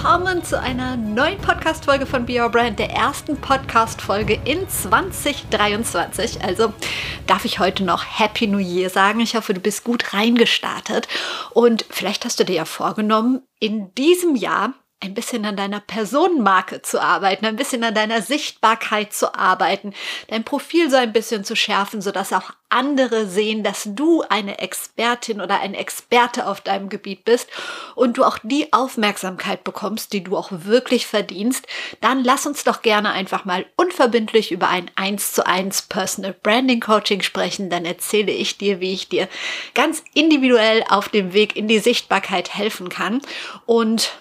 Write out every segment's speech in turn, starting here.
Willkommen zu einer neuen Podcast-Folge von Be Your Brand, der ersten Podcast-Folge in 2023. Also darf ich heute noch Happy New Year sagen. Ich hoffe, du bist gut reingestartet. Und vielleicht hast du dir ja vorgenommen, in diesem Jahr ein bisschen an deiner Personenmarke zu arbeiten, ein bisschen an deiner Sichtbarkeit zu arbeiten, dein Profil so ein bisschen zu schärfen, sodass auch andere sehen, dass du eine Expertin oder ein Experte auf deinem Gebiet bist und du auch die Aufmerksamkeit bekommst, die du auch wirklich verdienst, dann lass uns doch gerne einfach mal unverbindlich über ein 1 zu 1 Personal Branding Coaching sprechen. Dann erzähle ich dir, wie ich dir ganz individuell auf dem Weg in die Sichtbarkeit helfen kann und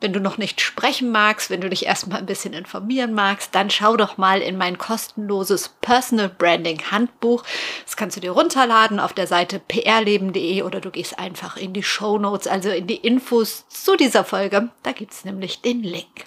wenn du noch nicht sprechen magst, wenn du dich erstmal ein bisschen informieren magst, dann schau doch mal in mein kostenloses Personal Branding Handbuch. Das kannst du dir runterladen auf der Seite prleben.de oder du gehst einfach in die Show Notes, also in die Infos zu dieser Folge. Da gibt's nämlich den Link.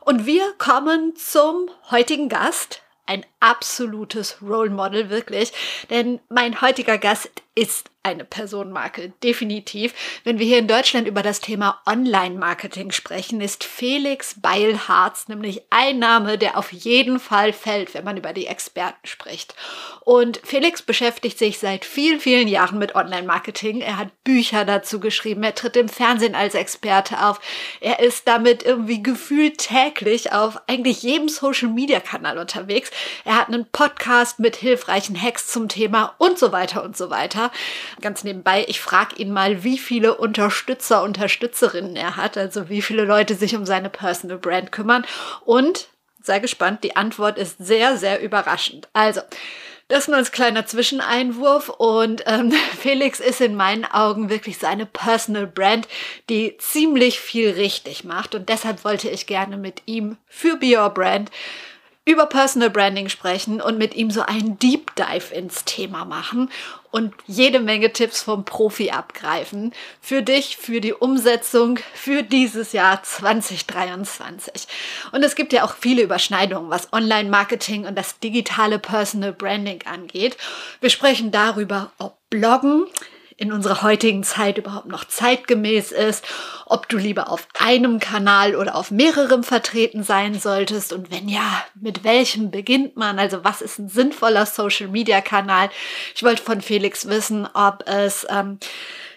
Und wir kommen zum heutigen Gast. Ein absolutes Role Model, wirklich. Denn mein heutiger Gast ist eine Personenmarke, definitiv. Wenn wir hier in Deutschland über das Thema Online-Marketing sprechen, ist Felix Beilharz nämlich ein Name, der auf jeden Fall fällt, wenn man über die Experten spricht. Und Felix beschäftigt sich seit vielen, vielen Jahren mit Online-Marketing. Er hat Bücher dazu geschrieben, er tritt im Fernsehen als Experte auf. Er ist damit irgendwie gefühlt täglich auf eigentlich jedem Social-Media-Kanal unterwegs. Er hat einen Podcast mit hilfreichen Hacks zum Thema und so weiter und so weiter. Ganz nebenbei, ich frage ihn mal, wie viele Unterstützer, Unterstützerinnen er hat, also wie viele Leute sich um seine Personal Brand kümmern. Und sei gespannt, die Antwort ist sehr, sehr überraschend. Also, das nur als kleiner Zwischeneinwurf und ähm, Felix ist in meinen Augen wirklich seine Personal Brand, die ziemlich viel richtig macht und deshalb wollte ich gerne mit ihm für Be Your Brand über Personal Branding sprechen und mit ihm so einen Deep Dive ins Thema machen und jede Menge Tipps vom Profi abgreifen. Für dich, für die Umsetzung, für dieses Jahr 2023. Und es gibt ja auch viele Überschneidungen, was Online-Marketing und das digitale Personal Branding angeht. Wir sprechen darüber, ob Bloggen in unserer heutigen Zeit überhaupt noch zeitgemäß ist, ob du lieber auf einem Kanal oder auf mehreren vertreten sein solltest und wenn ja, mit welchem beginnt man? Also was ist ein sinnvoller Social-Media-Kanal? Ich wollte von Felix wissen, ob es ähm,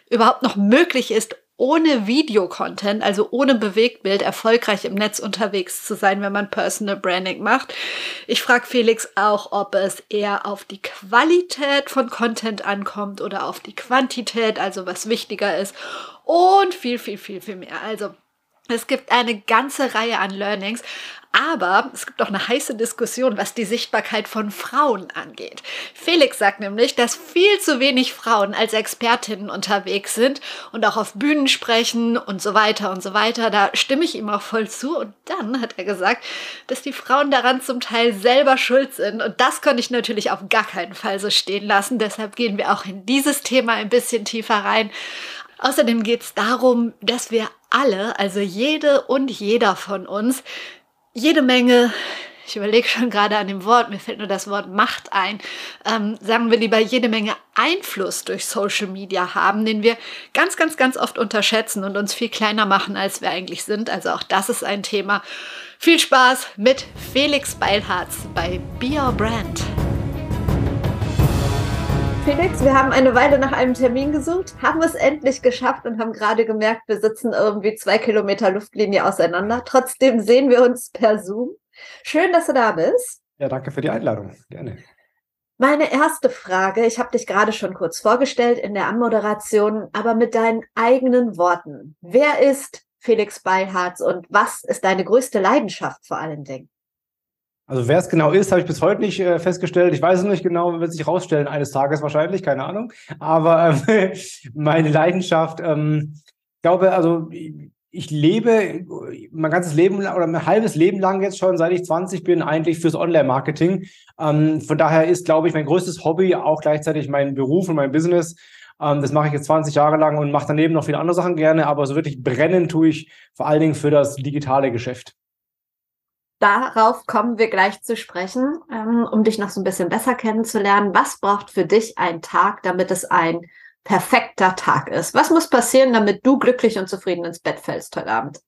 überhaupt noch möglich ist, ohne Videocontent, also ohne Bewegtbild, erfolgreich im Netz unterwegs zu sein, wenn man Personal Branding macht. Ich frage Felix auch, ob es eher auf die Qualität von Content ankommt oder auf die Quantität, also was wichtiger ist und viel, viel, viel, viel mehr. Also es gibt eine ganze Reihe an Learnings, aber es gibt auch eine heiße Diskussion, was die Sichtbarkeit von Frauen angeht. Felix sagt nämlich, dass viel zu wenig Frauen als Expertinnen unterwegs sind und auch auf Bühnen sprechen und so weiter und so weiter. Da stimme ich ihm auch voll zu. Und dann hat er gesagt, dass die Frauen daran zum Teil selber schuld sind. Und das konnte ich natürlich auf gar keinen Fall so stehen lassen. Deshalb gehen wir auch in dieses Thema ein bisschen tiefer rein. Außerdem geht es darum, dass wir alle, also jede und jeder von uns, jede Menge, ich überlege schon gerade an dem Wort, mir fällt nur das Wort Macht ein, ähm, sagen wir lieber jede Menge Einfluss durch Social Media haben, den wir ganz, ganz, ganz oft unterschätzen und uns viel kleiner machen, als wir eigentlich sind. Also auch das ist ein Thema. Viel Spaß mit Felix Beilharz bei Be Your Brand. Felix, wir haben eine Weile nach einem Termin gesucht, haben es endlich geschafft und haben gerade gemerkt, wir sitzen irgendwie zwei Kilometer Luftlinie auseinander. Trotzdem sehen wir uns per Zoom. Schön, dass du da bist. Ja, danke für die Einladung. Gerne. Meine erste Frage, ich habe dich gerade schon kurz vorgestellt in der Anmoderation, aber mit deinen eigenen Worten. Wer ist Felix Beilharz und was ist deine größte Leidenschaft vor allen Dingen? Also wer es genau ist, habe ich bis heute nicht äh, festgestellt. Ich weiß es nicht genau, wird sich rausstellen eines Tages wahrscheinlich, keine Ahnung. Aber äh, meine Leidenschaft, ähm, ich glaube, also ich lebe mein ganzes Leben oder mein halbes Leben lang jetzt schon, seit ich 20 bin, eigentlich fürs Online-Marketing. Ähm, von daher ist, glaube ich, mein größtes Hobby auch gleichzeitig mein Beruf und mein Business. Ähm, das mache ich jetzt 20 Jahre lang und mache daneben noch viele andere Sachen gerne, aber so wirklich brennen tue ich vor allen Dingen für das digitale Geschäft. Darauf kommen wir gleich zu sprechen, ähm, um dich noch so ein bisschen besser kennenzulernen. Was braucht für dich ein Tag, damit es ein perfekter Tag ist? Was muss passieren, damit du glücklich und zufrieden ins Bett fällst heute Abend?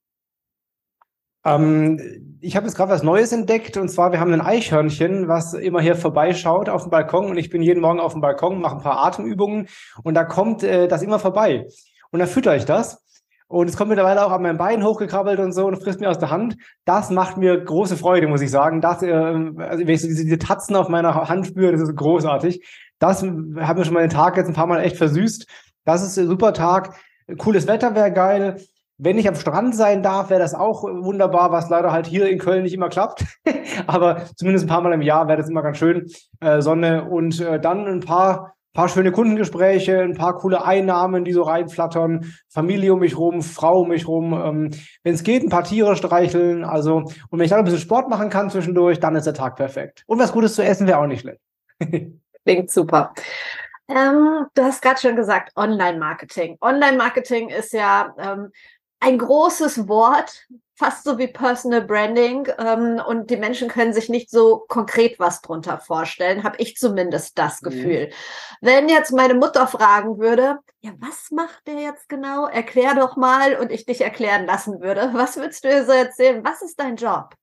Ähm, ich habe jetzt gerade was Neues entdeckt und zwar, wir haben ein Eichhörnchen, was immer hier vorbeischaut auf dem Balkon und ich bin jeden Morgen auf dem Balkon, mache ein paar Atemübungen und da kommt äh, das immer vorbei. Und dann fütter ich das. Und es kommt mittlerweile auch an meinem Bein hochgekrabbelt und so und frisst mir aus der Hand. Das macht mir große Freude, muss ich sagen. Das, äh, also wenn ich so diese, diese Tatzen auf meiner Hand spüre, das ist großartig. Das hat mir schon mal den Tag jetzt ein paar Mal echt versüßt. Das ist ein super Tag. Cooles Wetter wäre geil. Wenn ich am Strand sein darf, wäre das auch wunderbar, was leider halt hier in Köln nicht immer klappt. Aber zumindest ein paar Mal im Jahr wäre das immer ganz schön. Äh, Sonne und äh, dann ein paar paar schöne Kundengespräche, ein paar coole Einnahmen, die so reinflattern, Familie um mich rum, Frau um mich rum, ähm, wenn es geht, ein paar Tiere streicheln, also und wenn ich dann ein bisschen Sport machen kann zwischendurch, dann ist der Tag perfekt. Und was Gutes zu essen wäre auch nicht schlecht. Klingt super. Ähm, du hast gerade schon gesagt, Online-Marketing. Online-Marketing ist ja ähm, ein großes Wort, fast so wie Personal Branding. Ähm, und die Menschen können sich nicht so konkret was drunter vorstellen, habe ich zumindest das mhm. Gefühl. Mhm. Wenn jetzt meine Mutter fragen würde, ja, was macht der jetzt genau? Erklär doch mal und ich dich erklären lassen würde. Was würdest du ihr so erzählen? Was ist dein Job?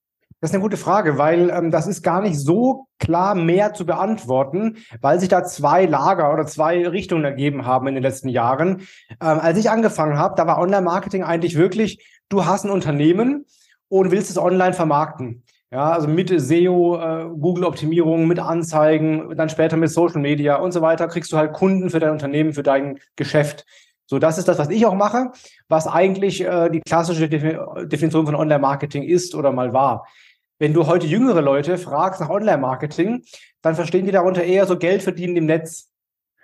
Das ist eine gute Frage, weil ähm, das ist gar nicht so klar mehr zu beantworten, weil sich da zwei Lager oder zwei Richtungen ergeben haben in den letzten Jahren. Ähm, als ich angefangen habe, da war Online-Marketing eigentlich wirklich, du hast ein Unternehmen und willst es online vermarkten. Ja, also mit SEO, äh, Google-Optimierung, mit Anzeigen, dann später mit Social Media und so weiter, kriegst du halt Kunden für dein Unternehmen, für dein Geschäft. So, das ist das, was ich auch mache, was eigentlich äh, die klassische Definition von Online-Marketing ist oder mal war. Wenn du heute jüngere Leute fragst nach Online-Marketing, dann verstehen die darunter eher so Geld verdienen im Netz.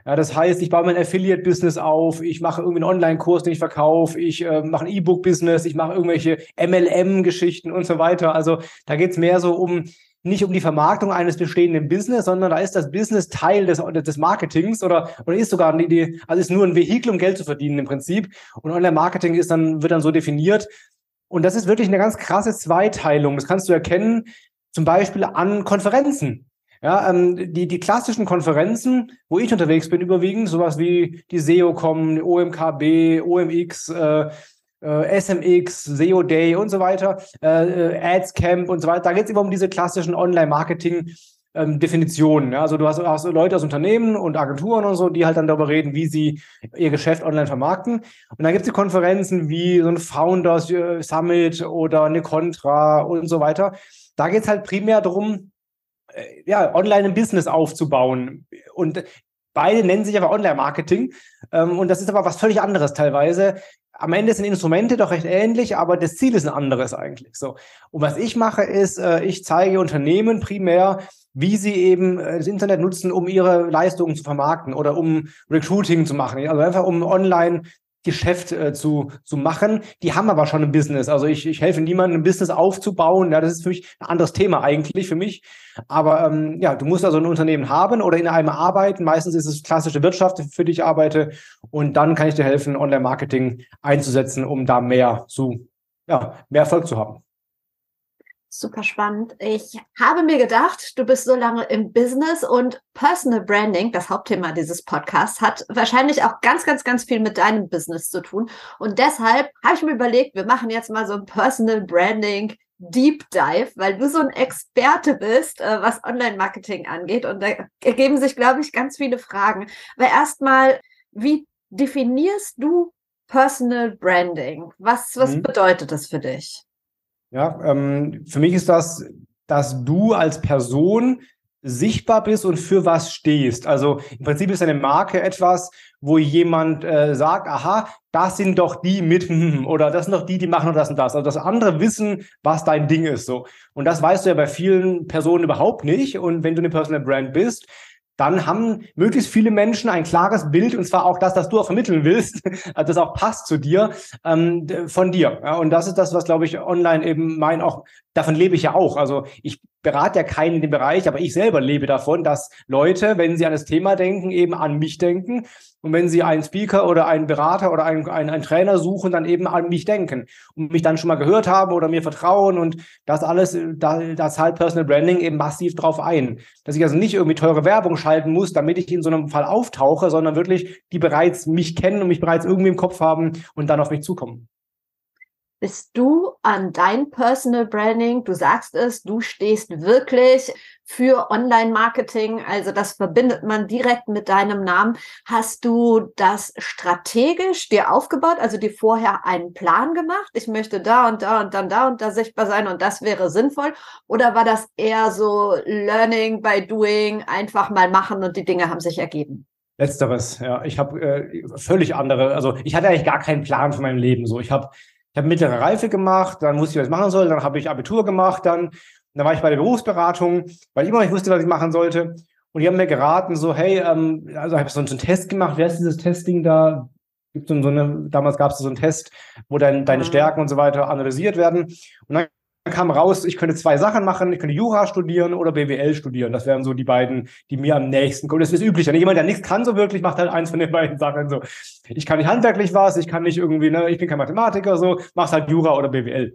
Ja, das heißt, ich baue mein Affiliate-Business auf, ich mache irgendwie einen Online-Kurs, den ich verkaufe, ich äh, mache ein E-Book-Business, ich mache irgendwelche MLM-Geschichten und so weiter. Also da geht's mehr so um nicht um die Vermarktung eines bestehenden Business, sondern da ist das Business Teil des, des Marketings oder, oder ist sogar die, die, also ist nur ein Vehikel, um Geld zu verdienen im Prinzip. Und Online-Marketing ist dann, wird dann so definiert, und das ist wirklich eine ganz krasse Zweiteilung. Das kannst du erkennen, zum Beispiel an Konferenzen. Ja, ähm, die, die klassischen Konferenzen, wo ich unterwegs bin, überwiegend, sowas wie die SEOCom, OMKB, OMX, äh, äh, SMX, SEO Day und so weiter, äh, äh Ads Camp und so weiter. Da geht es immer um diese klassischen Online-Marketing- ähm, Definitionen. Ja? Also du hast, hast Leute aus Unternehmen und Agenturen und so, die halt dann darüber reden, wie sie ihr Geschäft online vermarkten. Und dann gibt es Konferenzen wie so ein Founders äh, Summit oder eine Contra und so weiter. Da geht es halt primär darum, äh, ja, online ein Business aufzubauen. Und beide nennen sich aber Online-Marketing. Ähm, und das ist aber was völlig anderes teilweise am Ende sind Instrumente doch recht ähnlich, aber das Ziel ist ein anderes eigentlich. So. Und was ich mache, ist, äh, ich zeige Unternehmen primär, wie sie eben äh, das Internet nutzen, um ihre Leistungen zu vermarkten oder um Recruiting zu machen. Also einfach um online Geschäft äh, zu, zu machen. Die haben aber schon ein Business. Also ich, ich helfe niemandem, ein Business aufzubauen. Ja, das ist für mich ein anderes Thema eigentlich für mich. Aber ähm, ja, du musst also ein Unternehmen haben oder in einem arbeiten. Meistens ist es klassische Wirtschaft, für die ich arbeite. Und dann kann ich dir helfen, Online-Marketing einzusetzen, um da mehr zu, ja, mehr Erfolg zu haben. Super spannend. Ich habe mir gedacht, du bist so lange im Business und Personal Branding, das Hauptthema dieses Podcasts, hat wahrscheinlich auch ganz, ganz, ganz viel mit deinem Business zu tun. Und deshalb habe ich mir überlegt, wir machen jetzt mal so ein Personal Branding Deep Dive, weil du so ein Experte bist, äh, was Online-Marketing angeht. Und da ergeben sich, glaube ich, ganz viele Fragen. Aber erstmal, wie definierst du Personal Branding? Was, was mhm. bedeutet das für dich? Ja, ähm, für mich ist das, dass du als Person sichtbar bist und für was stehst. Also im Prinzip ist eine Marke etwas, wo jemand äh, sagt, aha, das sind doch die mit oder das sind doch die, die machen das und das. Also dass andere wissen, was dein Ding ist so. Und das weißt du ja bei vielen Personen überhaupt nicht. Und wenn du eine Personal Brand bist, dann haben möglichst viele Menschen ein klares Bild, und zwar auch das, das du auch vermitteln willst, das auch passt zu dir, ähm, von dir. Ja, und das ist das, was, glaube ich, online eben mein auch, davon lebe ich ja auch. Also ich berate ja keinen in dem Bereich, aber ich selber lebe davon, dass Leute, wenn sie an das Thema denken, eben an mich denken. Und wenn sie einen Speaker oder einen Berater oder einen, einen, einen Trainer suchen, dann eben an mich denken und mich dann schon mal gehört haben oder mir vertrauen und das alles, da, da zahlt Personal Branding eben massiv drauf ein. Dass ich also nicht irgendwie teure Werbung schalten muss, damit ich in so einem Fall auftauche, sondern wirklich die bereits mich kennen und mich bereits irgendwie im Kopf haben und dann auf mich zukommen. Bist du an dein Personal Branding? Du sagst es, du stehst wirklich für Online-Marketing. Also das verbindet man direkt mit deinem Namen. Hast du das strategisch dir aufgebaut? Also dir vorher einen Plan gemacht? Ich möchte da und da und dann da und da sichtbar sein und das wäre sinnvoll. Oder war das eher so Learning by Doing, einfach mal machen und die Dinge haben sich ergeben? Letzteres, ja. Ich habe äh, völlig andere, also ich hatte eigentlich gar keinen Plan für mein Leben. So, ich habe ich habe mittlere Reife gemacht, dann wusste ich, was ich machen soll, dann habe ich Abitur gemacht, dann, dann war ich bei der Berufsberatung, weil ich immer noch nicht wusste, was ich machen sollte. Und die haben mir geraten, so, hey, ähm, also ich habe so einen Test gemacht, wer ist dieses Testing da? Gibt so eine, damals gab es so einen Test, wo dein, deine ah. Stärken und so weiter analysiert werden. Und dann kam raus, ich könnte zwei Sachen machen. Ich könnte Jura studieren oder BWL studieren. Das wären so die beiden, die mir am nächsten kommen. Das ist üblich. Wenn jemand, der nichts kann, so wirklich, macht halt eins von den beiden Sachen. So, ich kann nicht handwerklich was, ich kann nicht irgendwie, ne, ich bin kein Mathematiker, so, machst halt Jura oder BWL.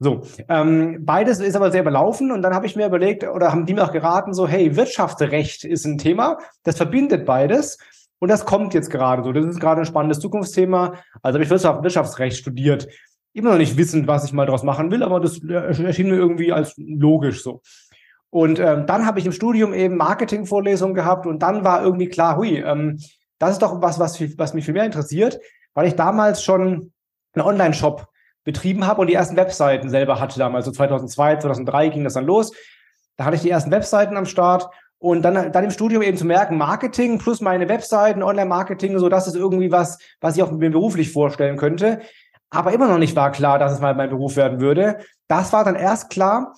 So, ähm, beides ist aber sehr belaufen und dann habe ich mir überlegt oder haben die mir auch geraten, so, hey, Wirtschaftsrecht ist ein Thema, das verbindet beides und das kommt jetzt gerade so. Das ist gerade ein spannendes Zukunftsthema. Also habe ich Wirtschaftsrecht studiert immer noch nicht wissend, was ich mal daraus machen will, aber das erschien mir irgendwie als logisch so. Und ähm, dann habe ich im Studium eben Marketingvorlesungen gehabt und dann war irgendwie klar, hui, ähm, das ist doch was, was, was mich viel mehr interessiert, weil ich damals schon einen Online-Shop betrieben habe und die ersten Webseiten selber hatte damals, so 2002, 2003 ging das dann los. Da hatte ich die ersten Webseiten am Start und dann, dann im Studium eben zu merken, Marketing plus meine Webseiten, Online-Marketing, so das ist irgendwie was, was ich auch mir beruflich vorstellen könnte aber immer noch nicht war klar, dass es mal mein Beruf werden würde. Das war dann erst klar.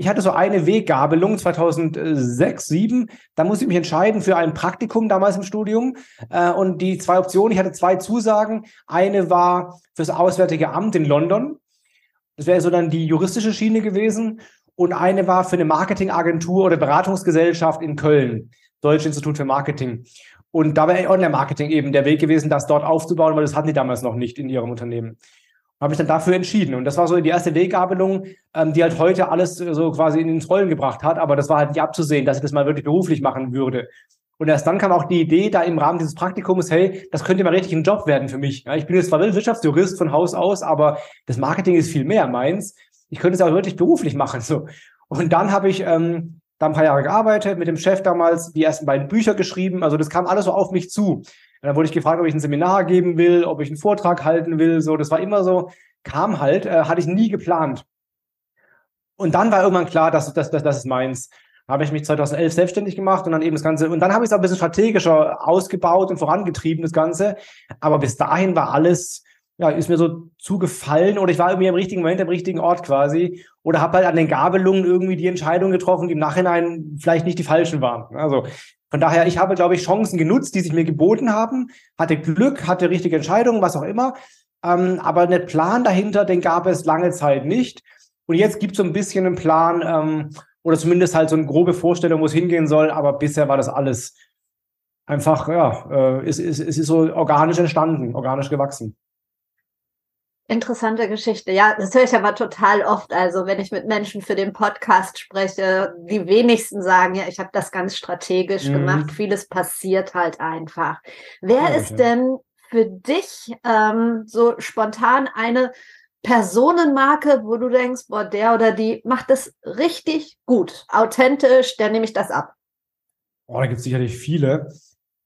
Ich hatte so eine Weggabelung 2006, 2007. Da musste ich mich entscheiden für ein Praktikum damals im Studium. Äh, und die zwei Optionen, ich hatte zwei Zusagen. Eine war fürs Auswärtige Amt in London. Das wäre so dann die juristische Schiene gewesen. Und eine war für eine Marketingagentur oder Beratungsgesellschaft in Köln, Deutsche Institut für Marketing. Und da wäre Online-Marketing eben der Weg gewesen, das dort aufzubauen, weil das hatten die damals noch nicht in ihrem Unternehmen. Habe ich dann dafür entschieden. Und das war so die erste Weggabelung, ähm, die halt heute alles so quasi in ins Rollen gebracht hat. Aber das war halt nicht abzusehen, dass ich das mal wirklich beruflich machen würde. Und erst dann kam auch die Idee, da im Rahmen dieses Praktikums, hey, das könnte mal richtig ein Job werden für mich. Ja, ich bin jetzt zwar Wirtschaftsjurist von Haus aus, aber das Marketing ist viel mehr meins. Ich könnte es auch wirklich beruflich machen. So. Und dann habe ich ähm, da ein paar Jahre gearbeitet, mit dem Chef damals die ersten beiden Bücher geschrieben. Also das kam alles so auf mich zu. Und dann wurde ich gefragt, ob ich ein Seminar geben will, ob ich einen Vortrag halten will. So, das war immer so, kam halt, äh, hatte ich nie geplant. Und dann war irgendwann klar, dass das, das, das ist meins. Habe ich mich 2011 selbstständig gemacht und dann eben das Ganze, und dann habe ich es auch ein bisschen strategischer ausgebaut und vorangetrieben, das Ganze. Aber bis dahin war alles, ja, ist mir so zugefallen oder ich war irgendwie im richtigen Moment, am richtigen Ort quasi oder habe halt an den Gabelungen irgendwie die Entscheidungen getroffen, die im Nachhinein vielleicht nicht die falschen waren. Also von daher, ich habe, glaube ich, Chancen genutzt, die sich mir geboten haben, hatte Glück, hatte richtige Entscheidungen, was auch immer, ähm, aber einen Plan dahinter, den gab es lange Zeit nicht. Und jetzt gibt es so ein bisschen einen Plan ähm, oder zumindest halt so eine grobe Vorstellung, wo es hingehen soll, aber bisher war das alles einfach, ja, äh, es, es, es ist so organisch entstanden, organisch gewachsen. Interessante Geschichte. Ja, das höre ich aber total oft. Also wenn ich mit Menschen für den Podcast spreche, die wenigsten sagen, ja, ich habe das ganz strategisch mhm. gemacht. Vieles passiert halt einfach. Wer ja, ist ja. denn für dich ähm, so spontan eine Personenmarke, wo du denkst, boah, der oder die macht das richtig gut, authentisch, der nehme ich das ab? Oh, da gibt es sicherlich viele.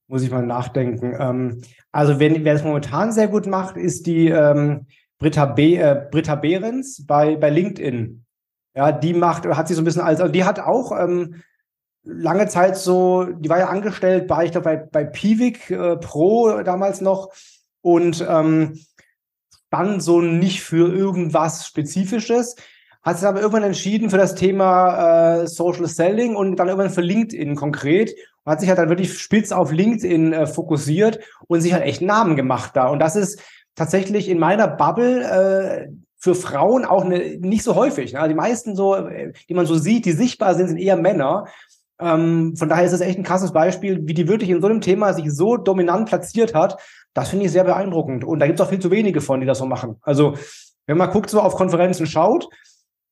Muss ich mal nachdenken. Ähm, also, wenn, wer es momentan sehr gut macht, ist die ähm, Britta, Be äh, Britta Behrens bei, bei LinkedIn. Ja, die macht, hat sie so ein bisschen als, also die hat auch ähm, lange Zeit so, die war ja angestellt bei, ich glaube, bei, bei Piwik äh, Pro damals noch und ähm, dann so nicht für irgendwas Spezifisches, hat sich aber irgendwann entschieden für das Thema äh, Social Selling und dann irgendwann für LinkedIn konkret und hat sich halt dann wirklich spitz auf LinkedIn äh, fokussiert und sich halt echt Namen gemacht da. Und das ist tatsächlich in meiner Bubble äh, für Frauen auch eine, nicht so häufig. Ne? Die meisten so, äh, die man so sieht, die sichtbar sind, sind eher Männer. Ähm, von daher ist es echt ein krasses Beispiel, wie die wirklich in so einem Thema sich so dominant platziert hat. Das finde ich sehr beeindruckend. Und da gibt es auch viel zu wenige von, die das so machen. Also, wenn man guckt, so auf Konferenzen schaut,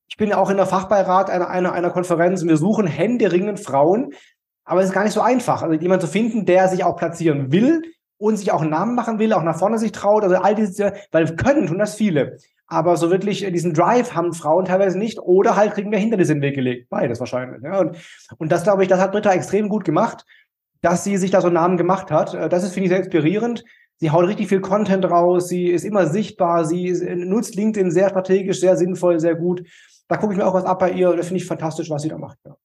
ich bin ja auch in der Fachbeirat einer, einer, einer Konferenz und wir suchen händeringend Frauen, aber es ist gar nicht so einfach, also jemanden zu finden, der sich auch platzieren will und sich auch einen Namen machen will, auch nach vorne sich traut. Also all diese, weil können tun das viele. Aber so wirklich diesen Drive haben Frauen teilweise nicht oder halt kriegen wir Hindernisse in den Weg gelegt. Beides wahrscheinlich. Ja. Und, und das, glaube ich, das hat Britta extrem gut gemacht, dass sie sich da so einen Namen gemacht hat. Äh, das ist, finde ich, sehr inspirierend. Sie haut richtig viel Content raus, sie ist immer sichtbar, sie nutzt LinkedIn sehr strategisch, sehr sinnvoll, sehr gut. Da gucke ich mir auch was ab bei ihr. Das finde ich fantastisch, was sie da macht. Ja.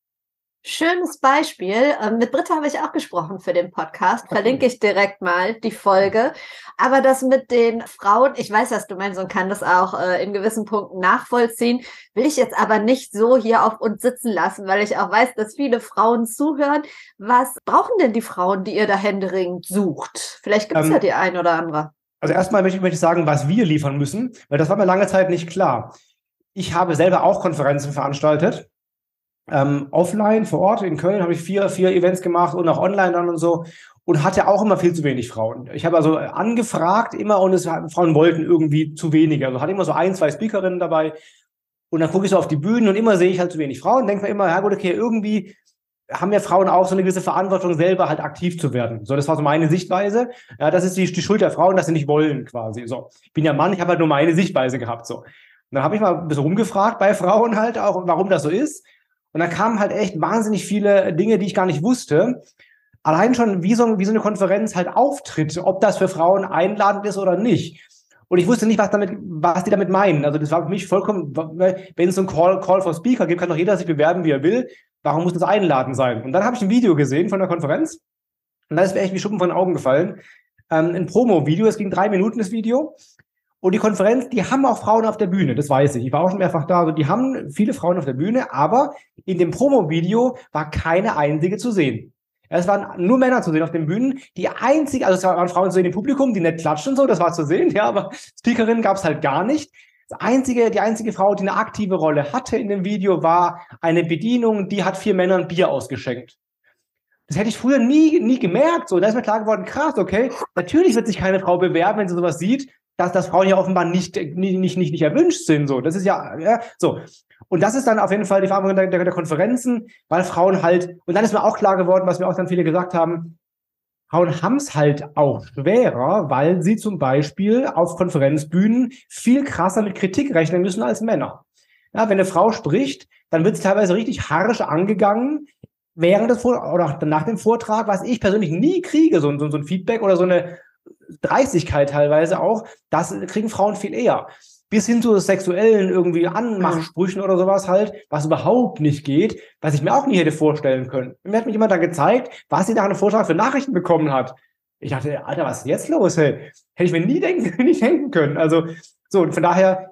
Schönes Beispiel. Ähm, mit Britta habe ich auch gesprochen für den Podcast. Verlinke ich direkt mal die Folge. Aber das mit den Frauen, ich weiß, dass du meinst und kann das auch äh, in gewissen Punkten nachvollziehen, will ich jetzt aber nicht so hier auf uns sitzen lassen, weil ich auch weiß, dass viele Frauen zuhören. Was brauchen denn die Frauen, die ihr da händeringend sucht? Vielleicht gibt es ähm, ja die ein oder andere. Also erstmal möchte ich, möchte ich sagen, was wir liefern müssen, weil das war mir lange Zeit nicht klar. Ich habe selber auch Konferenzen veranstaltet ähm, offline vor Ort in Köln habe ich vier, vier Events gemacht und auch online dann und so und hatte auch immer viel zu wenig Frauen. Ich habe also angefragt immer und es, Frauen wollten irgendwie zu wenig. Also hatte immer so ein, zwei Speakerinnen dabei und dann gucke ich so auf die Bühnen und immer sehe ich halt zu wenig Frauen. Denke mir immer, ja gut, okay, irgendwie haben ja Frauen auch so eine gewisse Verantwortung, selber halt aktiv zu werden. So, das war so meine Sichtweise. Ja, das ist die, die Schuld der Frauen, dass sie nicht wollen, quasi. So, ich bin ja Mann, ich habe halt nur meine Sichtweise gehabt. So. Und dann habe ich mal ein bisschen rumgefragt bei Frauen halt auch, warum das so ist. Und da kamen halt echt wahnsinnig viele Dinge, die ich gar nicht wusste. Allein schon, wie so, wie so eine Konferenz halt auftritt, ob das für Frauen einladend ist oder nicht. Und ich wusste nicht, was damit, was die damit meinen. Also das war für mich vollkommen, wenn es so ein Call, Call for Speaker gibt, kann doch jeder sich bewerben, wie er will. Warum muss das einladend sein? Und dann habe ich ein Video gesehen von der Konferenz. Und da ist mir echt wie Schuppen von den Augen gefallen. Ähm, ein Promo-Video, es ging drei Minuten, das Video. Und die Konferenz, die haben auch Frauen auf der Bühne, das weiß ich. Ich war auch schon mehrfach da. Also die haben viele Frauen auf der Bühne, aber in dem Promo-Video war keine einzige zu sehen. Es waren nur Männer zu sehen auf den Bühnen. Die einzige, also es waren Frauen zu sehen im Publikum, die nicht klatschen und so, das war zu sehen, ja, aber Speakerinnen gab es halt gar nicht. Das einzige, die einzige Frau, die eine aktive Rolle hatte in dem Video, war eine Bedienung, die hat vier Männern Bier ausgeschenkt. Das hätte ich früher nie, nie gemerkt. So, da ist mir klar geworden, krass, okay. Natürlich wird sich keine Frau bewerben, wenn sie sowas sieht dass, dass Frauen ja offenbar nicht, nicht, nicht, nicht, erwünscht sind. So, das ist ja, ja so. Und das ist dann auf jeden Fall die Verantwortung der, der, Konferenzen, weil Frauen halt, und dann ist mir auch klar geworden, was mir auch dann viele gesagt haben, Frauen haben es halt auch schwerer, weil sie zum Beispiel auf Konferenzbühnen viel krasser mit Kritik rechnen müssen als Männer. Ja, wenn eine Frau spricht, dann wird sie teilweise richtig harsch angegangen während des Vor oder nach dem Vortrag, was ich persönlich nie kriege, so, so, so ein Feedback oder so eine Dreistigkeit teilweise auch, das kriegen Frauen viel eher. Bis hin zu sexuellen irgendwie Anmachsprüchen oder sowas halt, was überhaupt nicht geht, was ich mir auch nie hätte vorstellen können. Mir hat mich jemand dann gezeigt, was sie nach einem Vortrag für Nachrichten bekommen hat. Ich dachte, Alter, was ist jetzt los? Hey? Hätte ich mir nie denken, nicht denken können. Also, so, und von daher,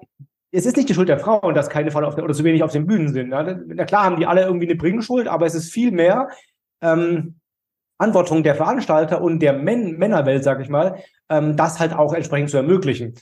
es ist nicht die Schuld der Frauen, dass keine Frauen auf der, oder zu wenig auf den Bühnen sind. Ja? Na klar haben die alle irgendwie eine Bringschuld, aber es ist viel mehr, ähm, Verantwortung der Veranstalter und der Män Männerwelt, sag ich mal, ähm, das halt auch entsprechend zu ermöglichen.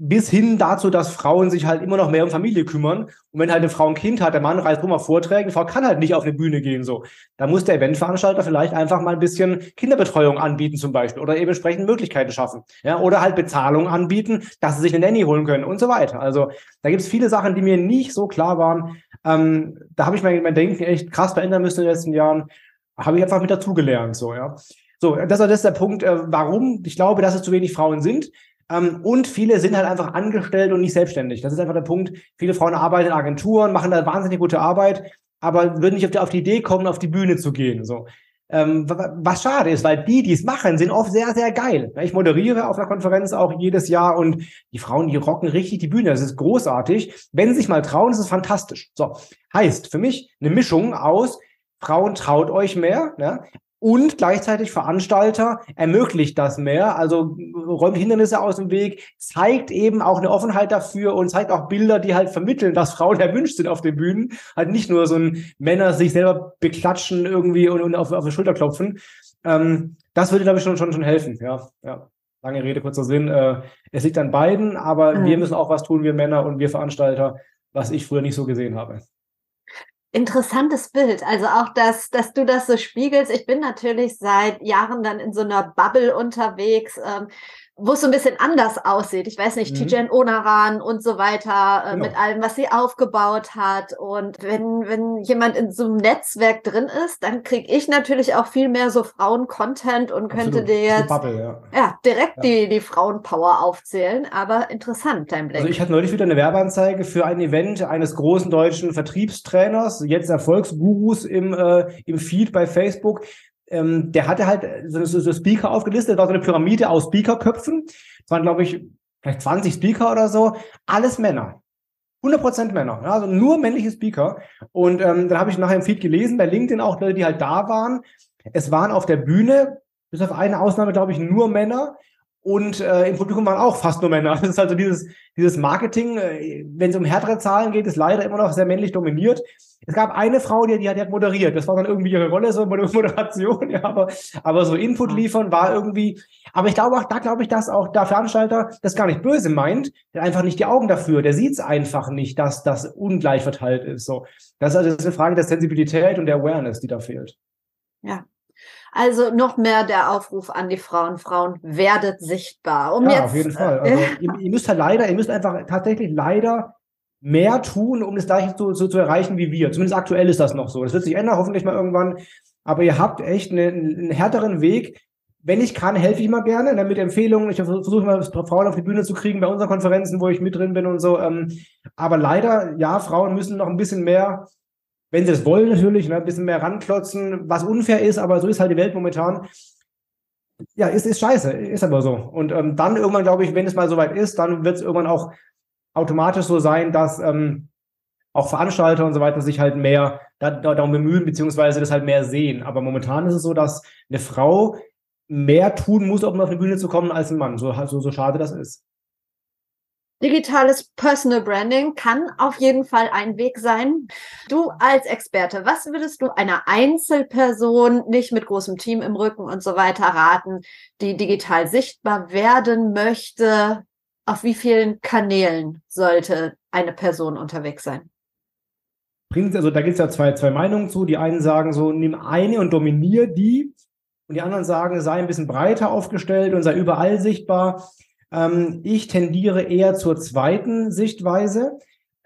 Bis hin dazu, dass Frauen sich halt immer noch mehr um Familie kümmern. Und wenn halt eine Frau ein Kind hat, der Mann reißt rum auf Vorträgen, die Frau kann halt nicht auf eine Bühne gehen, so. Da muss der Eventveranstalter vielleicht einfach mal ein bisschen Kinderbetreuung anbieten, zum Beispiel, oder eben entsprechend Möglichkeiten schaffen. Ja, oder halt Bezahlung anbieten, dass sie sich eine Nanny holen können und so weiter. Also, da gibt es viele Sachen, die mir nicht so klar waren. Ähm, da habe ich mein, mein Denken echt krass verändern müssen in den letzten Jahren habe ich einfach mit dazugelernt, so, ja. So, das, das ist der Punkt, äh, warum ich glaube, dass es zu wenig Frauen sind. Ähm, und viele sind halt einfach angestellt und nicht selbstständig. Das ist einfach der Punkt. Viele Frauen arbeiten in Agenturen, machen da wahnsinnig gute Arbeit, aber würden nicht auf die, auf die Idee kommen, auf die Bühne zu gehen. So. Ähm, was schade ist, weil die, die es machen, sind oft sehr, sehr geil. Ich moderiere auf einer Konferenz auch jedes Jahr und die Frauen, die rocken richtig die Bühne. Das ist großartig. Wenn sie sich mal trauen, ist es fantastisch. So. Heißt für mich eine Mischung aus, Frauen traut euch mehr, ne? Und gleichzeitig Veranstalter ermöglicht das mehr, also räumt Hindernisse aus dem Weg, zeigt eben auch eine Offenheit dafür und zeigt auch Bilder, die halt vermitteln, dass Frauen erwünscht sind auf den Bühnen. Halt nicht nur so ein Männer sich selber beklatschen irgendwie und, und auf, auf die Schulter klopfen. Ähm, das würde, glaube ich, schon, schon, schon helfen, ja. ja. lange Rede, kurzer Sinn. Äh, es liegt an beiden, aber mhm. wir müssen auch was tun, wir Männer und wir Veranstalter, was ich früher nicht so gesehen habe. Interessantes Bild. Also auch, dass, dass du das so spiegelst. Ich bin natürlich seit Jahren dann in so einer Bubble unterwegs. Ähm, wo es so ein bisschen anders aussieht. Ich weiß nicht, mhm. Tijen Onaran und so weiter, äh, genau. mit allem, was sie aufgebaut hat. Und wenn, wenn jemand in so einem Netzwerk drin ist, dann kriege ich natürlich auch viel mehr so Frauen-Content und könnte dir jetzt Bubble, ja. ja. direkt ja. die, die Frauenpower aufzählen. Aber interessant, dein Blick. Also ich hatte neulich wieder eine Werbeanzeige für ein Event eines großen deutschen Vertriebstrainers, jetzt Erfolgsgurus im, äh, im Feed bei Facebook ähm, der hatte halt so, so, so Speaker aufgelistet, war so eine Pyramide aus Speakerköpfen. Das waren, glaube ich, vielleicht 20 Speaker oder so. Alles Männer. 100% Männer, ja, also nur männliche Speaker. Und ähm, dann habe ich nachher im Feed gelesen, bei LinkedIn auch Leute, die halt da waren. Es waren auf der Bühne, bis auf eine Ausnahme, glaube ich, nur Männer. Und äh, im Publikum waren auch fast nur Männer. Das ist also dieses, dieses Marketing, äh, wenn es um härtere Zahlen geht, ist leider immer noch sehr männlich dominiert. Es gab eine Frau, die, die, hat, die hat moderiert. Das war dann irgendwie ihre Rolle, so Moderation, ja, aber, aber so Input liefern war irgendwie. Aber ich glaube auch, da glaube ich, dass auch der Veranstalter das gar nicht böse meint. Der hat einfach nicht die Augen dafür. Der sieht es einfach nicht, dass das ungleich verteilt ist. So. Das ist also eine Frage der Sensibilität und der Awareness, die da fehlt. Ja, also noch mehr der Aufruf an die Frauen. Frauen, werdet sichtbar. Um ja, jetzt, auf jeden Fall. Also, ihr, ihr, müsst halt leider, ihr müsst einfach tatsächlich leider mehr tun, um das gleiche zu, zu, zu erreichen wie wir. Zumindest aktuell ist das noch so. Das wird sich ändern, hoffentlich mal irgendwann. Aber ihr habt echt einen, einen härteren Weg. Wenn ich kann, helfe ich immer gerne. Dann mit Empfehlungen. Ich versuche mal Frauen auf die Bühne zu kriegen bei unseren Konferenzen, wo ich mit drin bin und so. Ähm, aber leider, ja, Frauen müssen noch ein bisschen mehr wenn sie das wollen natürlich, ne, ein bisschen mehr ranklotzen, was unfair ist, aber so ist halt die Welt momentan. Ja, ist, ist scheiße, ist aber so. Und ähm, dann irgendwann, glaube ich, wenn es mal soweit ist, dann wird es irgendwann auch automatisch so sein, dass ähm, auch Veranstalter und so weiter sich halt mehr da, da, darum bemühen, beziehungsweise das halt mehr sehen. Aber momentan ist es so, dass eine Frau mehr tun muss, um auf eine Bühne zu kommen, als ein Mann. So, so, so schade das ist. Digitales Personal Branding kann auf jeden Fall ein Weg sein. Du als Experte, was würdest du einer Einzelperson, nicht mit großem Team im Rücken und so weiter raten, die digital sichtbar werden möchte? Auf wie vielen Kanälen sollte eine Person unterwegs sein? Also da gibt es ja zwei, zwei Meinungen zu. Die einen sagen so, nimm eine und dominiere die. Und die anderen sagen, sei ein bisschen breiter aufgestellt und sei überall sichtbar. Ähm, ich tendiere eher zur zweiten Sichtweise,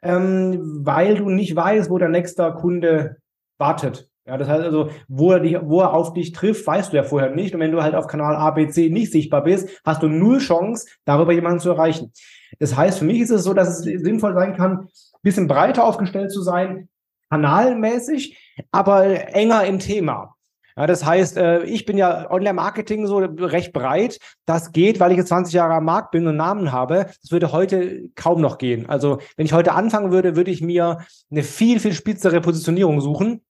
ähm, weil du nicht weißt, wo der nächste Kunde wartet. Ja, das heißt also, wo er, dich, wo er auf dich trifft, weißt du ja vorher nicht. Und wenn du halt auf Kanal ABC nicht sichtbar bist, hast du null Chance, darüber jemanden zu erreichen. Das heißt, für mich ist es so, dass es sinnvoll sein kann, ein bisschen breiter aufgestellt zu sein, kanalmäßig, aber enger im Thema. Ja, das heißt, äh, ich bin ja Online-Marketing so recht breit. Das geht, weil ich jetzt 20 Jahre am Markt bin und Namen habe. Das würde heute kaum noch gehen. Also, wenn ich heute anfangen würde, würde ich mir eine viel, viel spitzere Positionierung suchen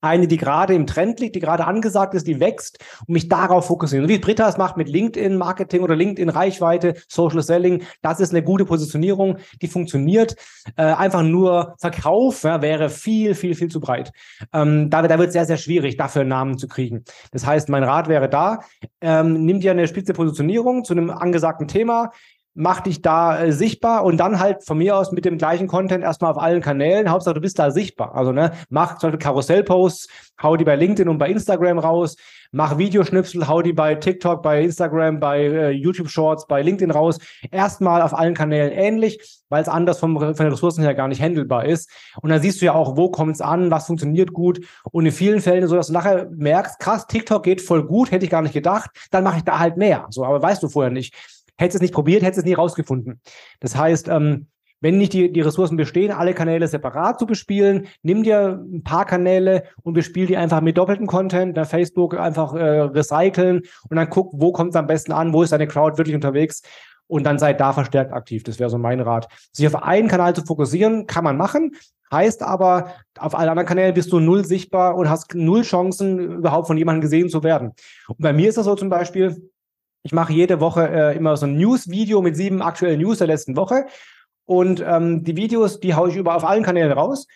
eine, die gerade im Trend liegt, die gerade angesagt ist, die wächst und mich darauf fokussieren. Wie Britta es macht mit LinkedIn-Marketing oder LinkedIn-Reichweite, Social Selling, das ist eine gute Positionierung, die funktioniert. Äh, einfach nur Verkauf ja, wäre viel, viel, viel zu breit. Ähm, da, da wird es sehr, sehr schwierig, dafür einen Namen zu kriegen. Das heißt, mein Rat wäre da, ähm, nimm dir eine spitze Positionierung zu einem angesagten Thema, mach dich da äh, sichtbar und dann halt von mir aus mit dem gleichen Content erstmal auf allen Kanälen. Hauptsache, du bist da sichtbar. Also, ne, mach zum Beispiel Karussellposts, hau die bei LinkedIn und bei Instagram raus, mach Videoschnipsel, hau die bei TikTok, bei Instagram, bei äh, YouTube Shorts, bei LinkedIn raus. Erstmal auf allen Kanälen ähnlich, weil es anders vom, von den Ressourcen her gar nicht handelbar ist. Und dann siehst du ja auch, wo kommt es an, was funktioniert gut. Und in vielen Fällen so, dass du nachher merkst, krass, TikTok geht voll gut, hätte ich gar nicht gedacht, dann mache ich da halt mehr. So, aber weißt du vorher nicht. Hättest es nicht probiert, hättest es nie rausgefunden. Das heißt, ähm, wenn nicht die, die Ressourcen bestehen, alle Kanäle separat zu bespielen, nimm dir ein paar Kanäle und bespiel die einfach mit doppeltem Content, da Facebook einfach äh, recyceln und dann guck, wo kommt es am besten an, wo ist deine Crowd wirklich unterwegs und dann seid da verstärkt aktiv. Das wäre so mein Rat. Sich auf einen Kanal zu fokussieren, kann man machen, heißt aber, auf allen anderen Kanälen bist du null sichtbar und hast null Chancen, überhaupt von jemandem gesehen zu werden. Und bei mir ist das so zum Beispiel, ich mache jede Woche äh, immer so ein News-Video mit sieben aktuellen News der letzten Woche. Und ähm, die Videos, die haue ich über auf allen Kanälen raus.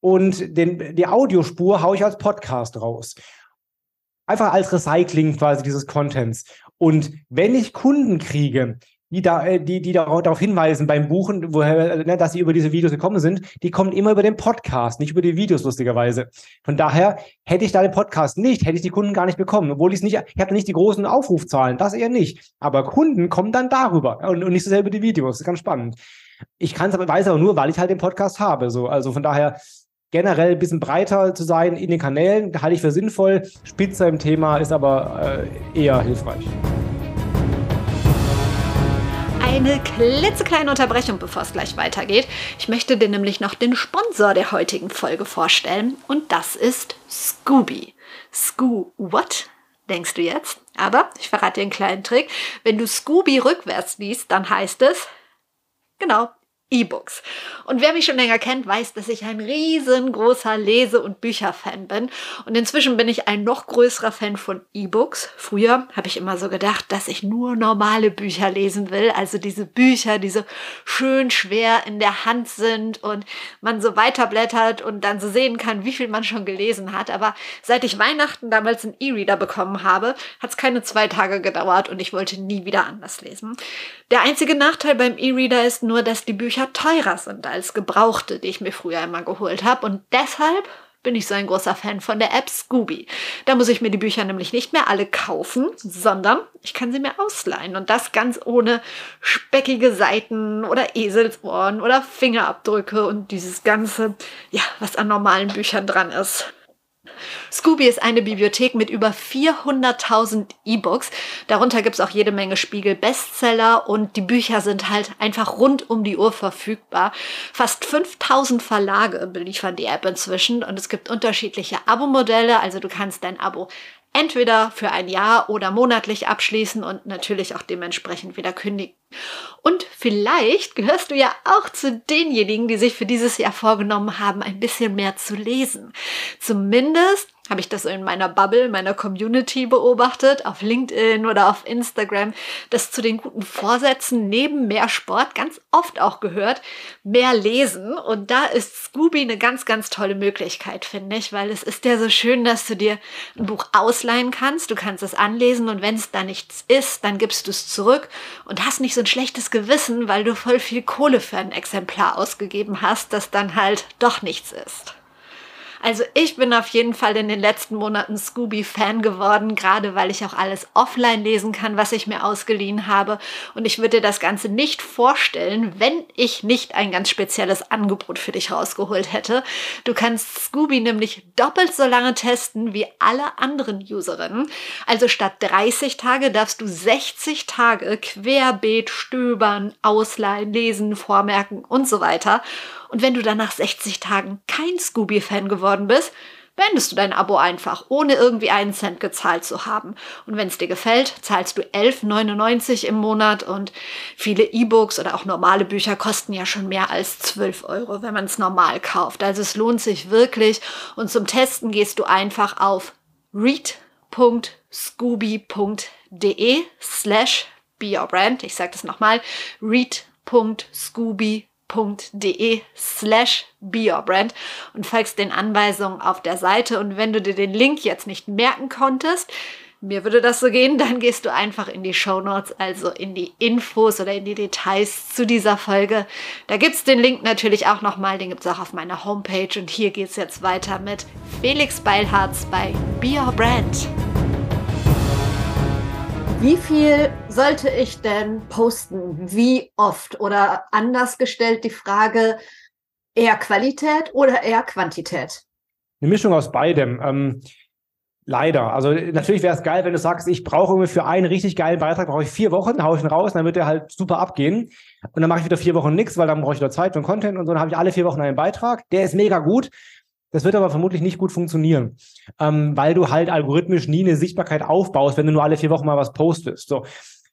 Und den, die Audiospur haue ich als Podcast raus. Einfach als Recycling quasi dieses Contents. Und wenn ich Kunden kriege, die, da, äh, die, die darauf hinweisen beim Buchen, woher, ne, dass sie über diese Videos gekommen sind, die kommen immer über den Podcast, nicht über die Videos, lustigerweise. Von daher hätte ich da den Podcast nicht, hätte ich die Kunden gar nicht bekommen, obwohl ich es nicht, ich habe nicht die großen Aufrufzahlen, das eher nicht. Aber Kunden kommen dann darüber und, und nicht so sehr über die Videos. Das ist ganz spannend. Ich kann es aber, weiß aber nur, weil ich halt den Podcast habe. So. Also von daher generell ein bisschen breiter zu sein in den Kanälen, halte ich für sinnvoll. Spitzer im Thema ist aber äh, eher hilfreich eine klitzekleine Unterbrechung, bevor es gleich weitergeht. Ich möchte dir nämlich noch den Sponsor der heutigen Folge vorstellen und das ist Scooby. Scoo what? Denkst du jetzt? Aber ich verrate dir einen kleinen Trick. Wenn du Scooby rückwärts liest, dann heißt es genau E-Books. Und wer mich schon länger kennt, weiß, dass ich ein riesengroßer Lese- und Bücherfan bin. Und inzwischen bin ich ein noch größerer Fan von E-Books. Früher habe ich immer so gedacht, dass ich nur normale Bücher lesen will. Also diese Bücher, die so schön schwer in der Hand sind und man so weiterblättert und dann so sehen kann, wie viel man schon gelesen hat. Aber seit ich Weihnachten damals einen E-Reader bekommen habe, hat es keine zwei Tage gedauert und ich wollte nie wieder anders lesen. Der einzige Nachteil beim E-Reader ist nur, dass die Bücher Bücher teurer sind als gebrauchte, die ich mir früher immer geholt habe. Und deshalb bin ich so ein großer Fan von der App Scooby. Da muss ich mir die Bücher nämlich nicht mehr alle kaufen, sondern ich kann sie mir ausleihen. Und das ganz ohne speckige Seiten oder Eselsohren oder Fingerabdrücke und dieses Ganze, ja, was an normalen Büchern dran ist. Scooby ist eine Bibliothek mit über 400.000 E-Books. Darunter gibt es auch jede Menge Spiegel-Bestseller und die Bücher sind halt einfach rund um die Uhr verfügbar. Fast 5000 Verlage beliefern die App inzwischen und es gibt unterschiedliche Abo-Modelle. Also du kannst dein Abo entweder für ein Jahr oder monatlich abschließen und natürlich auch dementsprechend wieder kündigen. Und vielleicht gehörst du ja auch zu denjenigen, die sich für dieses Jahr vorgenommen haben, ein bisschen mehr zu lesen. Zumindest habe ich das in meiner Bubble, meiner Community beobachtet, auf LinkedIn oder auf Instagram, dass zu den guten Vorsätzen neben mehr Sport ganz oft auch gehört, mehr lesen. Und da ist Scooby eine ganz, ganz tolle Möglichkeit, finde ich, weil es ist ja so schön, dass du dir ein Buch ausleihen kannst, du kannst es anlesen und wenn es da nichts ist, dann gibst du es zurück und hast nicht so ein schlechtes Gewissen, weil du voll viel Kohle für ein Exemplar ausgegeben hast, das dann halt doch nichts ist. Also ich bin auf jeden Fall in den letzten Monaten Scooby-Fan geworden, gerade weil ich auch alles offline lesen kann, was ich mir ausgeliehen habe. Und ich würde dir das Ganze nicht vorstellen, wenn ich nicht ein ganz spezielles Angebot für dich rausgeholt hätte. Du kannst Scooby nämlich doppelt so lange testen wie alle anderen Userinnen. Also statt 30 Tage darfst du 60 Tage querbeet stöbern, ausleihen, lesen, vormerken und so weiter. Und wenn du dann nach 60 Tagen kein Scooby-Fan geworden bist, beendest du dein Abo einfach, ohne irgendwie einen Cent gezahlt zu haben. Und wenn es dir gefällt, zahlst du 11,99 im Monat und viele E-Books oder auch normale Bücher kosten ja schon mehr als 12 Euro, wenn man es normal kauft. Also es lohnt sich wirklich. Und zum Testen gehst du einfach auf read.scooby.de slash be your brand. Ich sage das nochmal, read.scooby.de slash beyourbrand und folgst den Anweisungen auf der Seite. Und wenn du dir den Link jetzt nicht merken konntest, mir würde das so gehen, dann gehst du einfach in die Show Notes, also in die Infos oder in die Details zu dieser Folge. Da gibt es den Link natürlich auch nochmal, den gibt es auch auf meiner Homepage. Und hier geht es jetzt weiter mit Felix Beilharz bei Be Your Brand. Wie viel sollte ich denn posten? Wie oft? Oder anders gestellt die Frage, eher Qualität oder eher Quantität? Eine Mischung aus beidem. Ähm, leider. Also natürlich wäre es geil, wenn du sagst, ich brauche irgendwie für einen richtig geilen Beitrag, brauche ich vier Wochen, dann haue ich ihn raus, dann wird der halt super abgehen. Und dann mache ich wieder vier Wochen nichts, weil dann brauche ich wieder Zeit und Content und so. Dann habe ich alle vier Wochen einen Beitrag. Der ist mega gut. Das wird aber vermutlich nicht gut funktionieren, ähm, weil du halt algorithmisch nie eine Sichtbarkeit aufbaust, wenn du nur alle vier Wochen mal was postest. So.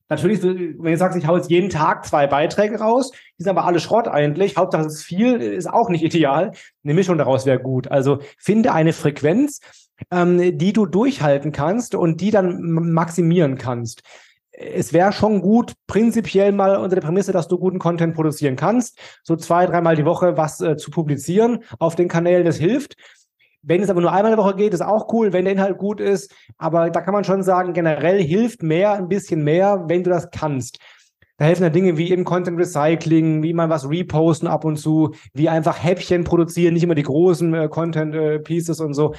Natürlich, wenn du sagst, ich hau jetzt jeden Tag zwei Beiträge raus, die sind aber alle Schrott eigentlich. Hauptsache es ist viel, ist auch nicht ideal. Eine Mischung daraus wäre gut. Also finde eine Frequenz, ähm, die du durchhalten kannst und die dann maximieren kannst es wäre schon gut, prinzipiell mal unter der Prämisse, dass du guten Content produzieren kannst, so zwei, dreimal die Woche was äh, zu publizieren auf den Kanälen, das hilft. Wenn es aber nur einmal in der Woche geht, ist auch cool, wenn der Inhalt gut ist. Aber da kann man schon sagen, generell hilft mehr, ein bisschen mehr, wenn du das kannst. Da helfen dann Dinge wie eben Content Recycling, wie man was reposten ab und zu, wie einfach Häppchen produzieren, nicht immer die großen äh, Content äh, Pieces und so.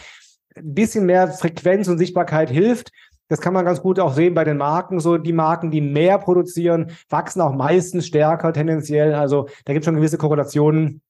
Ein bisschen mehr Frequenz und Sichtbarkeit hilft. Das kann man ganz gut auch sehen bei den Marken. So die Marken, die mehr produzieren, wachsen auch meistens stärker tendenziell. Also da gibt es schon gewisse Korrelationen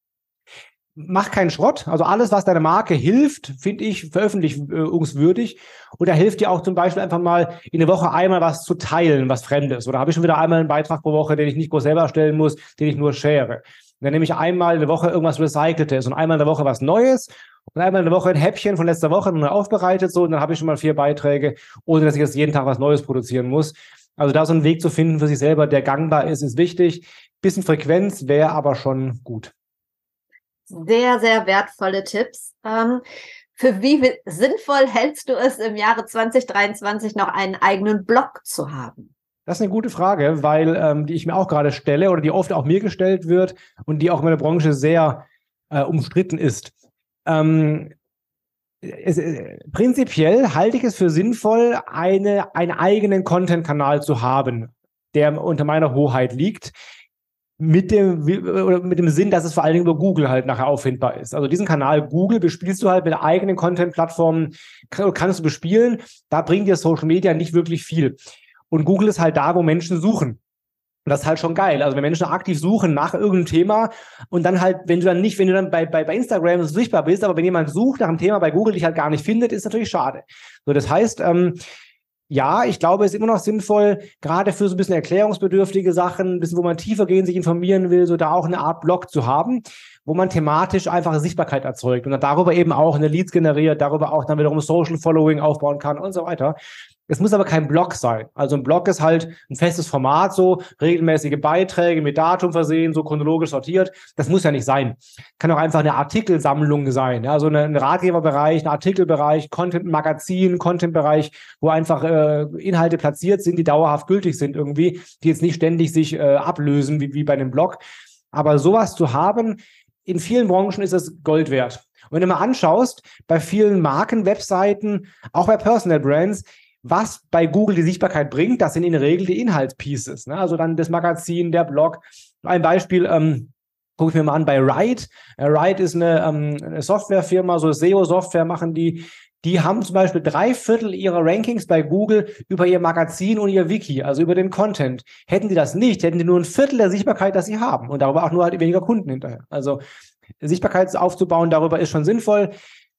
mach keinen Schrott. Also alles, was deiner Marke hilft, finde ich veröffentlichungswürdig. Und da hilft dir auch zum Beispiel einfach mal in der Woche einmal was zu teilen, was Fremdes. Oder habe ich schon wieder einmal einen Beitrag pro Woche, den ich nicht groß selber erstellen muss, den ich nur share. Und dann nehme ich einmal in der Woche irgendwas Recyceltes und einmal in der Woche was Neues und einmal in der Woche ein Häppchen von letzter Woche neu aufbereitet. So, und dann habe ich schon mal vier Beiträge, ohne dass ich jetzt jeden Tag was Neues produzieren muss. Also da so einen Weg zu finden für sich selber, der gangbar ist, ist wichtig. Bisschen Frequenz wäre aber schon gut sehr, sehr wertvolle Tipps. Ähm, für wie sinnvoll hältst du es im Jahre 2023 noch einen eigenen Blog zu haben? Das ist eine gute Frage, weil ähm, die ich mir auch gerade stelle oder die oft auch mir gestellt wird und die auch in meiner Branche sehr äh, umstritten ist. Ähm, es, äh, prinzipiell halte ich es für sinnvoll, eine, einen eigenen Content-Kanal zu haben, der unter meiner Hoheit liegt mit dem, mit dem Sinn, dass es vor allen Dingen über Google halt nachher auffindbar ist. Also diesen Kanal Google bespielst du halt mit eigenen Content-Plattformen, kannst du bespielen. Da bringt dir Social Media nicht wirklich viel. Und Google ist halt da, wo Menschen suchen. Und das ist halt schon geil. Also wenn Menschen aktiv suchen nach irgendeinem Thema und dann halt, wenn du dann nicht, wenn du dann bei, bei, bei Instagram sichtbar bist, aber wenn jemand sucht nach einem Thema bei Google dich halt gar nicht findet, ist natürlich schade. So, das heißt, ähm, ja, ich glaube, es ist immer noch sinnvoll, gerade für so ein bisschen erklärungsbedürftige Sachen, ein bisschen, wo man tiefer gehen, sich informieren will, so da auch eine Art Blog zu haben, wo man thematisch einfache Sichtbarkeit erzeugt und dann darüber eben auch eine Leads generiert, darüber auch dann wiederum Social Following aufbauen kann und so weiter. Es muss aber kein Blog sein. Also ein Blog ist halt ein festes Format, so regelmäßige Beiträge mit Datum versehen, so chronologisch sortiert. Das muss ja nicht sein. Kann auch einfach eine Artikelsammlung sein. Ja, also ein Ratgeberbereich, ein Artikelbereich, Content-Magazin, Content-Bereich, wo einfach äh, Inhalte platziert sind, die dauerhaft gültig sind irgendwie, die jetzt nicht ständig sich äh, ablösen wie, wie bei einem Blog. Aber sowas zu haben, in vielen Branchen ist es Gold wert. Und wenn du mal anschaust, bei vielen Marken-Webseiten, auch bei Personal Brands, was bei Google die Sichtbarkeit bringt, das sind in der Regel die Inhaltspieces. Ne? Also dann das Magazin, der Blog. Ein Beispiel, ähm, gucke ich mir mal an bei Ride. Äh, Ride ist eine, ähm, eine Softwarefirma, so SEO-Software machen die. Die haben zum Beispiel drei Viertel ihrer Rankings bei Google über ihr Magazin und ihr Wiki, also über den Content. Hätten die das nicht, hätten die nur ein Viertel der Sichtbarkeit, das sie haben und darüber auch nur halt weniger Kunden hinterher. Also Sichtbarkeit aufzubauen, darüber ist schon sinnvoll.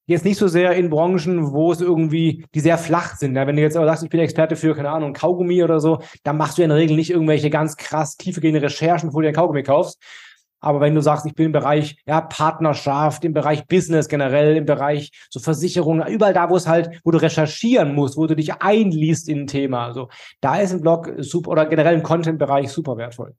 Jetzt nicht so sehr in Branchen, wo es irgendwie, die sehr flach sind. Ja, wenn du jetzt aber sagst, ich bin Experte für, keine Ahnung, Kaugummi oder so, dann machst du in der Regel nicht irgendwelche ganz krass tiefgehende Recherchen, bevor du dir Kaugummi kaufst. Aber wenn du sagst, ich bin im Bereich ja, Partnerschaft, im Bereich Business generell, im Bereich so Versicherungen, überall da, wo es halt, wo du recherchieren musst, wo du dich einliest in ein Thema, also da ist ein Blog super oder generell im Content-Bereich super wertvoll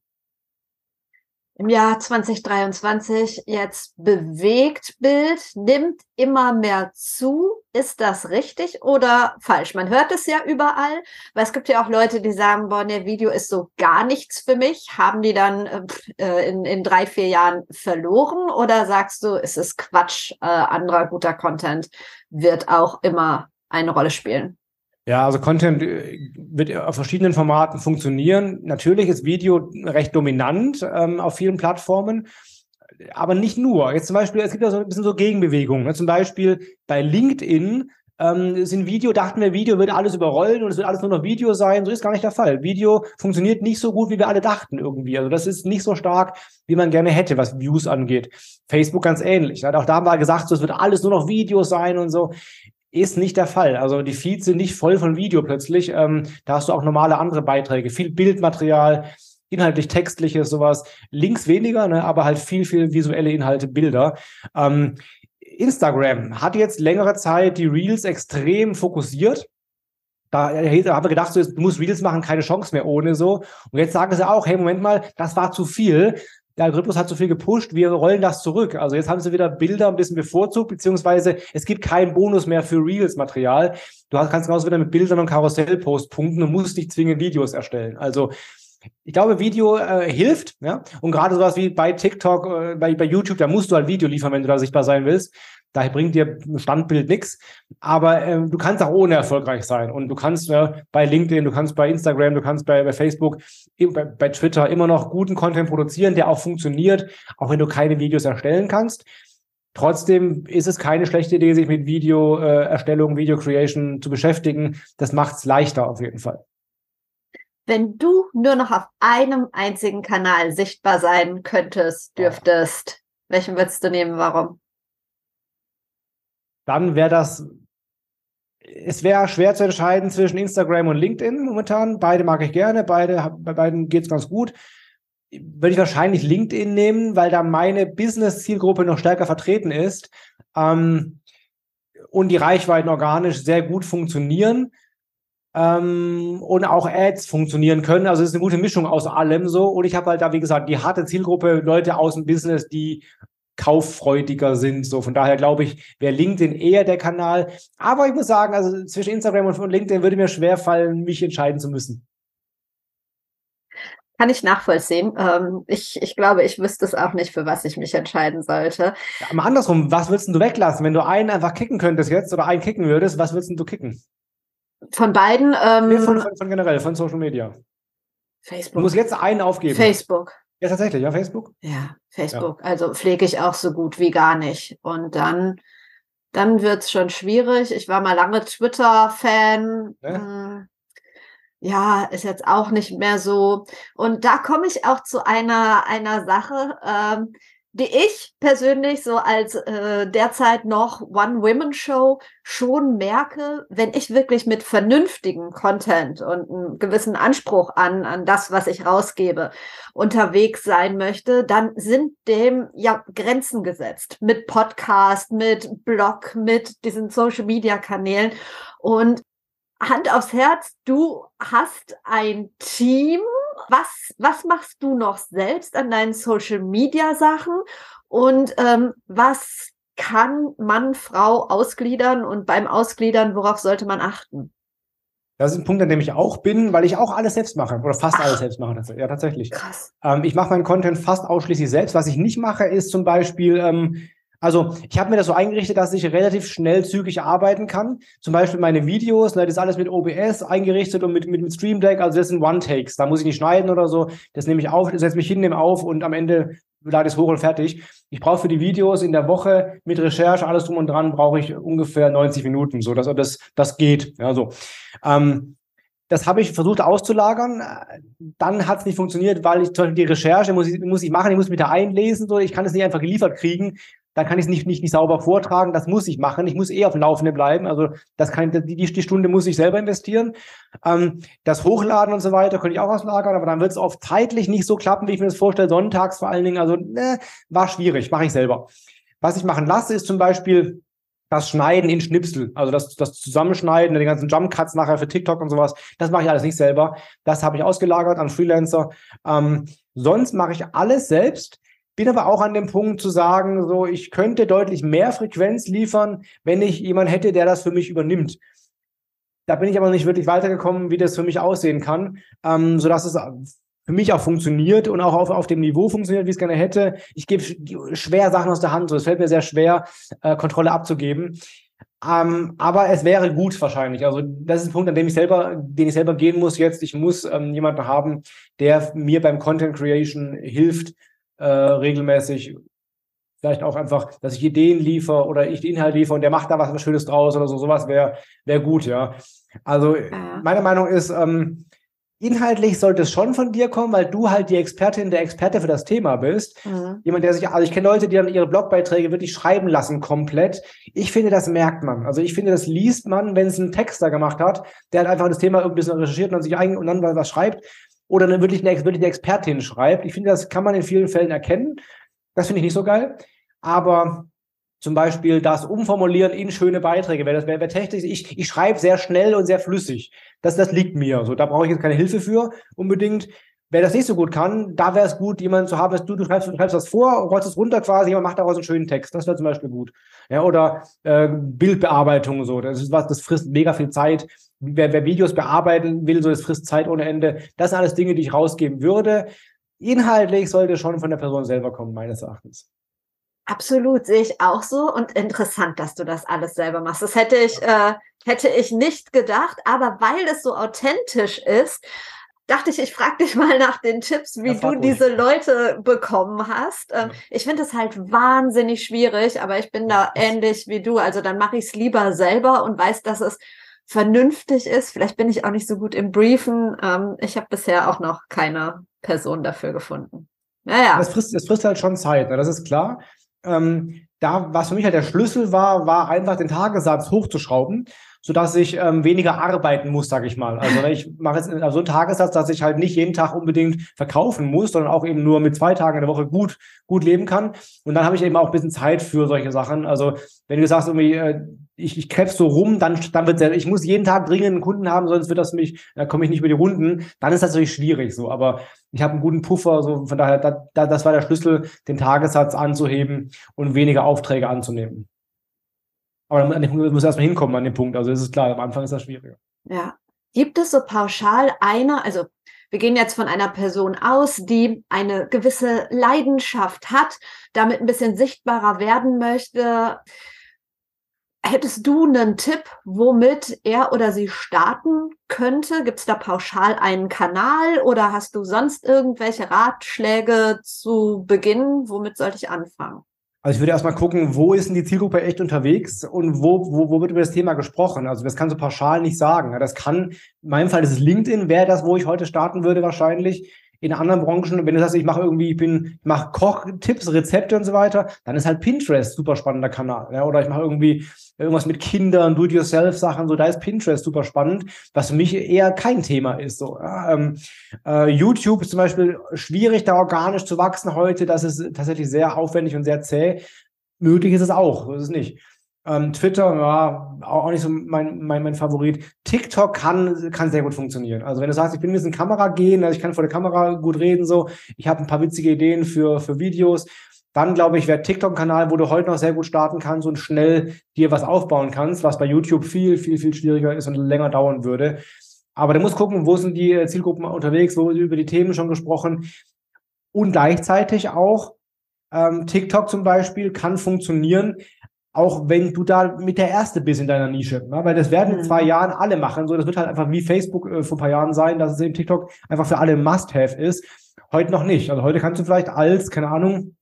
im Jahr 2023 jetzt bewegt Bild, nimmt immer mehr zu. Ist das richtig oder falsch? Man hört es ja überall, weil es gibt ja auch Leute, die sagen, boah, der Video ist so gar nichts für mich. Haben die dann äh, in, in drei, vier Jahren verloren oder sagst du, es ist Quatsch, äh, anderer guter Content wird auch immer eine Rolle spielen? Ja, also Content äh, wird auf verschiedenen Formaten funktionieren. Natürlich ist Video recht dominant ähm, auf vielen Plattformen, aber nicht nur. Jetzt zum Beispiel, es gibt ja so ein bisschen so Gegenbewegungen. Ne? Zum Beispiel bei LinkedIn ähm, sind Video, dachten wir, Video wird alles überrollen und es wird alles nur noch Video sein. So ist gar nicht der Fall. Video funktioniert nicht so gut, wie wir alle dachten irgendwie. Also das ist nicht so stark, wie man gerne hätte, was Views angeht. Facebook ganz ähnlich. Auch da haben wir gesagt, so, es wird alles nur noch Videos sein und so. Ist nicht der Fall. Also die Feeds sind nicht voll von Video plötzlich. Ähm, da hast du auch normale andere Beiträge, viel Bildmaterial, inhaltlich textliches, sowas. Links weniger, ne, aber halt viel, viel visuelle Inhalte, Bilder. Ähm, Instagram hat jetzt längere Zeit die Reels extrem fokussiert. Da haben wir gedacht, so, du musst Reels machen, keine Chance mehr ohne so. Und jetzt sagen sie auch, hey, Moment mal, das war zu viel der Algorithmus hat zu viel gepusht, wir rollen das zurück. Also jetzt haben sie wieder Bilder ein bisschen bevorzugt, beziehungsweise es gibt keinen Bonus mehr für Reels-Material. Du kannst genauso wieder mit Bildern und Karussellpost punkten und musst nicht zwingend Videos erstellen. Also ich glaube, Video äh, hilft, ja. Und gerade sowas wie bei TikTok, äh, bei, bei YouTube, da musst du halt Video liefern, wenn du da sichtbar sein willst. Daher bringt dir ein Standbild nichts. Aber ähm, du kannst auch ohne erfolgreich sein. Und du kannst äh, bei LinkedIn, du kannst bei Instagram, du kannst bei, bei Facebook, bei, bei Twitter immer noch guten Content produzieren, der auch funktioniert, auch wenn du keine Videos erstellen kannst. Trotzdem ist es keine schlechte Idee, sich mit Videoerstellung, äh, Video Creation zu beschäftigen. Das macht es leichter auf jeden Fall. Wenn du nur noch auf einem einzigen Kanal sichtbar sein könntest, dürftest, welchen würdest du nehmen? Warum? Dann wäre das, es wäre schwer zu entscheiden zwischen Instagram und LinkedIn momentan. Beide mag ich gerne, beide, bei beiden geht es ganz gut. Würde ich wahrscheinlich LinkedIn nehmen, weil da meine Business-Zielgruppe noch stärker vertreten ist ähm, und die Reichweiten organisch sehr gut funktionieren ähm, und auch Ads funktionieren können. Also es ist eine gute Mischung aus allem so. Und ich habe halt da, wie gesagt, die harte Zielgruppe, Leute aus dem Business, die kauffreudiger sind. So, von daher glaube ich, wäre LinkedIn eher der Kanal. Aber ich muss sagen, also zwischen Instagram und LinkedIn würde mir schwer fallen, mich entscheiden zu müssen. Kann ich nachvollziehen. Ähm, ich, ich glaube, ich wüsste es auch nicht, für was ich mich entscheiden sollte. Ja, aber andersrum, was würdest du weglassen? Wenn du einen einfach kicken könntest jetzt oder einen kicken würdest, was würdest du kicken? Von beiden? Ähm, nee, von, von, von, generell, von Social Media. Facebook. Du musst jetzt einen aufgeben. Facebook. Ja, tatsächlich, ja, Facebook? Ja, Facebook. Ja. Also pflege ich auch so gut wie gar nicht. Und dann, dann wird es schon schwierig. Ich war mal lange Twitter-Fan. Ja? Hm, ja, ist jetzt auch nicht mehr so. Und da komme ich auch zu einer, einer Sache. Ähm, die ich persönlich so als äh, derzeit noch One-Women-Show schon merke, wenn ich wirklich mit vernünftigen Content und einem gewissen Anspruch an, an das, was ich rausgebe, unterwegs sein möchte, dann sind dem ja Grenzen gesetzt. Mit Podcast, mit Blog, mit diesen Social-Media-Kanälen. Und Hand aufs Herz, du hast ein Team, was, was machst du noch selbst an deinen Social Media Sachen und ähm, was kann Mann, Frau ausgliedern und beim Ausgliedern, worauf sollte man achten? Das ist ein Punkt, an dem ich auch bin, weil ich auch alles selbst mache oder fast Ach, alles selbst mache. Ja, tatsächlich. Krass. Ähm, ich mache meinen Content fast ausschließlich selbst. Was ich nicht mache, ist zum Beispiel ähm, also ich habe mir das so eingerichtet, dass ich relativ schnell zügig arbeiten kann. Zum Beispiel meine Videos, ne, das ist alles mit OBS eingerichtet und mit, mit, mit Stream Deck. Also das sind One-Takes. Da muss ich nicht schneiden oder so. Das nehme ich auf, setze mich hin, nehme auf und am Ende lade es hoch und fertig. Ich brauche für die Videos in der Woche mit Recherche, alles drum und dran, brauche ich ungefähr 90 Minuten. So, dass das, das geht. Ja, so. Ähm, das habe ich versucht auszulagern. Dann hat es nicht funktioniert, weil ich zum Beispiel die Recherche muss ich, muss ich machen, ich muss mich da einlesen. So. Ich kann es nicht einfach geliefert kriegen dann kann ich es nicht, nicht, nicht sauber vortragen. Das muss ich machen. Ich muss eh auf dem Laufenden bleiben. Also das kann die, die Stunde muss ich selber investieren. Ähm, das Hochladen und so weiter könnte ich auch auslagern, aber dann wird es oft zeitlich nicht so klappen, wie ich mir das vorstelle. Sonntags vor allen Dingen. Also ne, war schwierig, mache ich selber. Was ich machen lasse, ist zum Beispiel das Schneiden in Schnipsel, also das, das Zusammenschneiden, die ganzen Jump Cuts nachher für TikTok und sowas, das mache ich alles nicht selber. Das habe ich ausgelagert an Freelancer. Ähm, sonst mache ich alles selbst. Bin aber auch an dem Punkt zu sagen, so, ich könnte deutlich mehr Frequenz liefern, wenn ich jemanden hätte, der das für mich übernimmt. Da bin ich aber nicht wirklich weitergekommen, wie das für mich aussehen kann, ähm, sodass es für mich auch funktioniert und auch auf, auf dem Niveau funktioniert, wie ich es gerne hätte. Ich gebe schwer Sachen aus der Hand, so es fällt mir sehr schwer, äh, Kontrolle abzugeben. Ähm, aber es wäre gut wahrscheinlich. Also das ist ein Punkt, an dem ich selber, den ich selber gehen muss jetzt. Ich muss ähm, jemanden haben, der mir beim Content Creation hilft, äh, regelmäßig. Vielleicht auch einfach, dass ich Ideen liefere oder ich die Inhalte liefere und der macht da was, was Schönes draus oder so. Sowas wäre wär gut, ja. Also ja. meine Meinung ist, ähm, inhaltlich sollte es schon von dir kommen, weil du halt die Expertin, der Experte für das Thema bist. Mhm. Jemand, der sich, also ich kenne Leute, die dann ihre Blogbeiträge wirklich schreiben lassen komplett. Ich finde, das merkt man. Also ich finde, das liest man, wenn es ein Texter gemacht hat, der halt einfach das Thema ein bisschen recherchiert und sich ein und dann was schreibt oder eine wirklich eine, wirklich eine Expertin schreibt. Ich finde, das kann man in vielen Fällen erkennen. Das finde ich nicht so geil. Aber zum Beispiel das Umformulieren in schöne Beiträge, wäre das wäre wär technisch. Ich, ich schreibe sehr schnell und sehr flüssig. Das, das liegt mir. So, da brauche ich jetzt keine Hilfe für unbedingt. Wer das nicht so gut kann, da wäre es gut, jemanden zu haben, du, du, schreibst, du schreibst das vor, rollst es runter quasi, jemand macht daraus einen schönen Text. Das wäre zum Beispiel gut. Ja, oder äh, Bildbearbeitung so. Das ist was, das frisst mega viel Zeit. Wer, wer Videos bearbeiten will, so das frisst Zeit ohne Ende. Das sind alles Dinge, die ich rausgeben würde. Inhaltlich sollte schon von der Person selber kommen, meines Erachtens. Absolut, sehe ich auch so. Und interessant, dass du das alles selber machst. Das hätte ich, äh, hätte ich nicht gedacht, aber weil es so authentisch ist, dachte ich, ich frage dich mal nach den Tipps, wie ja, du diese Leute bekommen hast. Ähm, ich finde es halt wahnsinnig schwierig, aber ich bin da ähnlich wie du. Also dann mache ich es lieber selber und weiß, dass es vernünftig ist. Vielleicht bin ich auch nicht so gut im Briefen. Ähm, ich habe bisher auch noch keine Person dafür gefunden. Naja. Das frisst, das frisst halt schon Zeit, ne? das ist klar. Ähm, da, was für mich halt der Schlüssel war, war einfach den Tagessatz hochzuschrauben sodass ich ähm, weniger arbeiten muss, sage ich mal. Also ne, ich mache jetzt also einen Tagessatz, dass ich halt nicht jeden Tag unbedingt verkaufen muss, sondern auch eben nur mit zwei Tagen in der Woche gut, gut leben kann. Und dann habe ich eben auch ein bisschen Zeit für solche Sachen. Also wenn du sagst, irgendwie, äh, ich, ich krebs so rum, dann, dann wird ich muss jeden Tag dringend einen Kunden haben, sonst wird das mich, da komme ich nicht über die Runden, dann ist das natürlich schwierig so. Aber ich habe einen guten Puffer, so von daher, da, da, das war der Schlüssel, den Tagessatz anzuheben und weniger Aufträge anzunehmen. Aber an dem muss erstmal hinkommen an den Punkt. Also ist es klar, am Anfang ist das schwieriger. Ja. Gibt es so pauschal eine, also wir gehen jetzt von einer Person aus, die eine gewisse Leidenschaft hat, damit ein bisschen sichtbarer werden möchte. Hättest du einen Tipp, womit er oder sie starten könnte? Gibt es da pauschal einen Kanal oder hast du sonst irgendwelche Ratschläge zu Beginn? Womit sollte ich anfangen? Also ich würde erstmal gucken, wo ist denn die Zielgruppe echt unterwegs und wo, wo, wo wird über das Thema gesprochen? Also das kannst du pauschal nicht sagen. Das kann, in meinem Fall ist es LinkedIn, wäre das, wo ich heute starten würde wahrscheinlich in anderen Branchen, wenn du sagst, ich mache irgendwie, ich bin, ich mache Kochtipps, Rezepte und so weiter, dann ist halt Pinterest super spannender Kanal. Ja? Oder ich mache irgendwie irgendwas mit Kindern, Do-it-yourself-Sachen, so da ist Pinterest super spannend, was für mich eher kein Thema ist. So, ja? ähm, äh, YouTube ist zum Beispiel schwierig, da organisch zu wachsen heute. Das ist tatsächlich sehr aufwendig und sehr zäh. Möglich ist es auch, das ist nicht. Ähm, Twitter, ja, auch nicht so mein, mein, mein Favorit. TikTok kann, kann sehr gut funktionieren. Also wenn du sagst, ich bin ein bisschen Kamera gehen, also ich kann vor der Kamera gut reden, so, ich habe ein paar witzige Ideen für, für Videos, dann glaube ich, wäre TikTok ein Kanal, wo du heute noch sehr gut starten kannst und schnell dir was aufbauen kannst, was bei YouTube viel, viel, viel schwieriger ist und länger dauern würde. Aber du musst gucken, wo sind die Zielgruppen unterwegs, wo über die Themen schon gesprochen. Und gleichzeitig auch, ähm, TikTok zum Beispiel kann funktionieren, auch wenn du da mit der Erste bist in deiner Nische. Ne? Weil das werden in zwei mhm. Jahren alle machen. So, das wird halt einfach wie Facebook äh, vor ein paar Jahren sein, dass es eben TikTok einfach für alle Must-Have ist. Heute noch nicht. Also heute kannst du vielleicht als, keine Ahnung,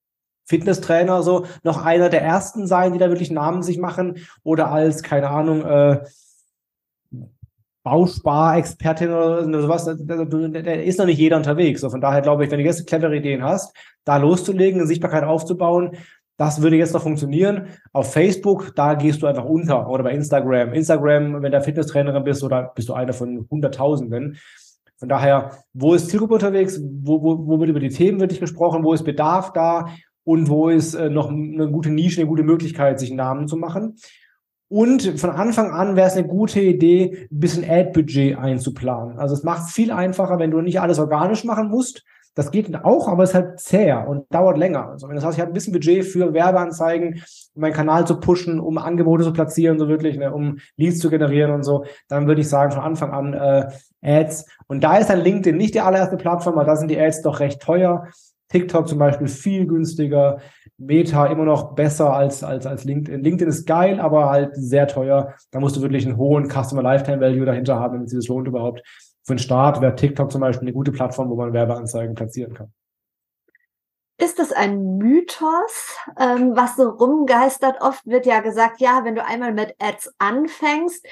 Fitnesstrainer so noch einer der ersten sein, die da wirklich Namen sich machen oder als, keine Ahnung, äh, Bausparexpertin oder sowas, da, da, da, ist noch nicht jeder unterwegs. So, von daher glaube ich, wenn du jetzt clevere Ideen hast, da loszulegen, eine Sichtbarkeit aufzubauen, das würde jetzt noch funktionieren. Auf Facebook, da gehst du einfach unter oder bei Instagram. Instagram, wenn du Fitnesstrainerin bist oder bist du einer von Hunderttausenden. Von daher, wo ist Zielgruppe unterwegs? Wo, wo, wo wird über die Themen wirklich gesprochen? Wo ist Bedarf da? Und wo ist äh, noch eine gute Nische, eine gute Möglichkeit, sich einen Namen zu machen? Und von Anfang an wäre es eine gute Idee, ein bisschen Ad-Budget einzuplanen. Also es macht es viel einfacher, wenn du nicht alles organisch machen musst, das geht auch, aber es ist halt zäher und dauert länger. Also das heißt, ich habe ein bisschen Budget für Werbeanzeigen, um meinen Kanal zu pushen, um Angebote zu platzieren, so wirklich, ne, um Leads zu generieren und so, dann würde ich sagen, von Anfang an äh, Ads. Und da ist dann LinkedIn nicht die allererste Plattform, aber da sind die Ads doch recht teuer. TikTok zum Beispiel viel günstiger, Meta immer noch besser als, als, als LinkedIn. LinkedIn ist geil, aber halt sehr teuer. Da musst du wirklich einen hohen Customer Lifetime Value dahinter haben, damit sich das lohnt überhaupt für den Start wäre TikTok zum Beispiel eine gute Plattform, wo man Werbeanzeigen platzieren kann. Ist es ein Mythos, ähm, was so rumgeistert? Oft wird ja gesagt, ja, wenn du einmal mit Ads anfängst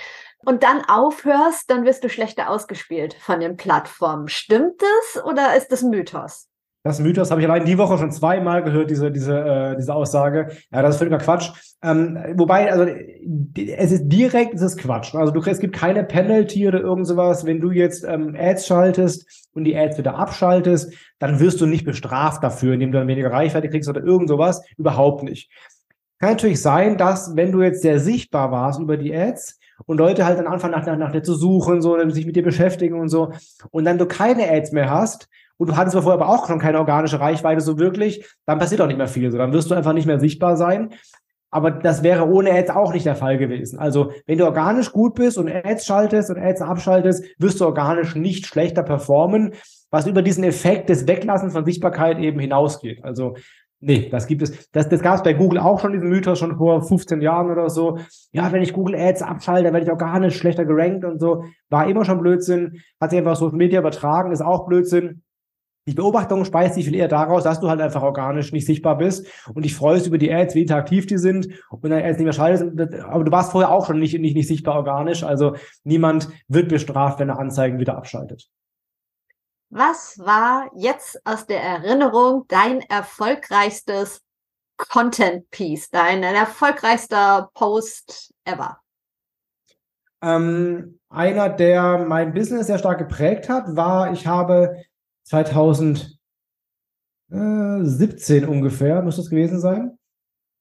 und dann aufhörst, dann wirst du schlechter ausgespielt von den Plattformen. Stimmt das oder ist das Mythos? Das Mythos habe ich allein die Woche schon zweimal gehört, diese, diese, äh, diese Aussage. Ja, das ist völliger Quatsch. Ähm, wobei, also es ist direkt, es ist Quatsch. Also du, es gibt keine Penalty oder irgend sowas. Wenn du jetzt ähm, Ads schaltest und die Ads wieder abschaltest, dann wirst du nicht bestraft dafür, indem du dann weniger Reichweite kriegst oder irgend sowas. Überhaupt nicht. Kann natürlich sein, dass, wenn du jetzt sehr sichtbar warst über die Ads, und Leute halt dann anfangen nach, nach, nach dir zu suchen, so, sich mit dir beschäftigen und so, und dann du keine Ads mehr hast, und du hattest vorher aber auch schon keine organische Reichweite so wirklich, dann passiert auch nicht mehr viel. So, dann wirst du einfach nicht mehr sichtbar sein. Aber das wäre ohne Ads auch nicht der Fall gewesen. Also, wenn du organisch gut bist und Ads schaltest und Ads abschaltest, wirst du organisch nicht schlechter performen, was über diesen Effekt des Weglassens von Sichtbarkeit eben hinausgeht. Also, nee, das gibt es. Das, das gab es bei Google auch schon, diesen Mythos schon vor 15 Jahren oder so. Ja, wenn ich Google Ads abschalte, werde ich organisch schlechter gerankt und so. War immer schon Blödsinn. Hat sich einfach Social Media übertragen, ist auch Blödsinn. Die Beobachtung speist sich viel eher daraus, dass du halt einfach organisch nicht sichtbar bist und dich freust über die Ads, wie interaktiv die sind und dann Ads nicht mehr schaltest. Aber du warst vorher auch schon nicht, nicht, nicht sichtbar organisch. Also niemand wird bestraft, wenn er Anzeigen wieder abschaltet. Was war jetzt aus der Erinnerung dein erfolgreichstes Content Piece, dein erfolgreichster Post ever? Ähm, einer, der mein Business sehr stark geprägt hat, war, ich habe 2017 ungefähr, muss das gewesen sein.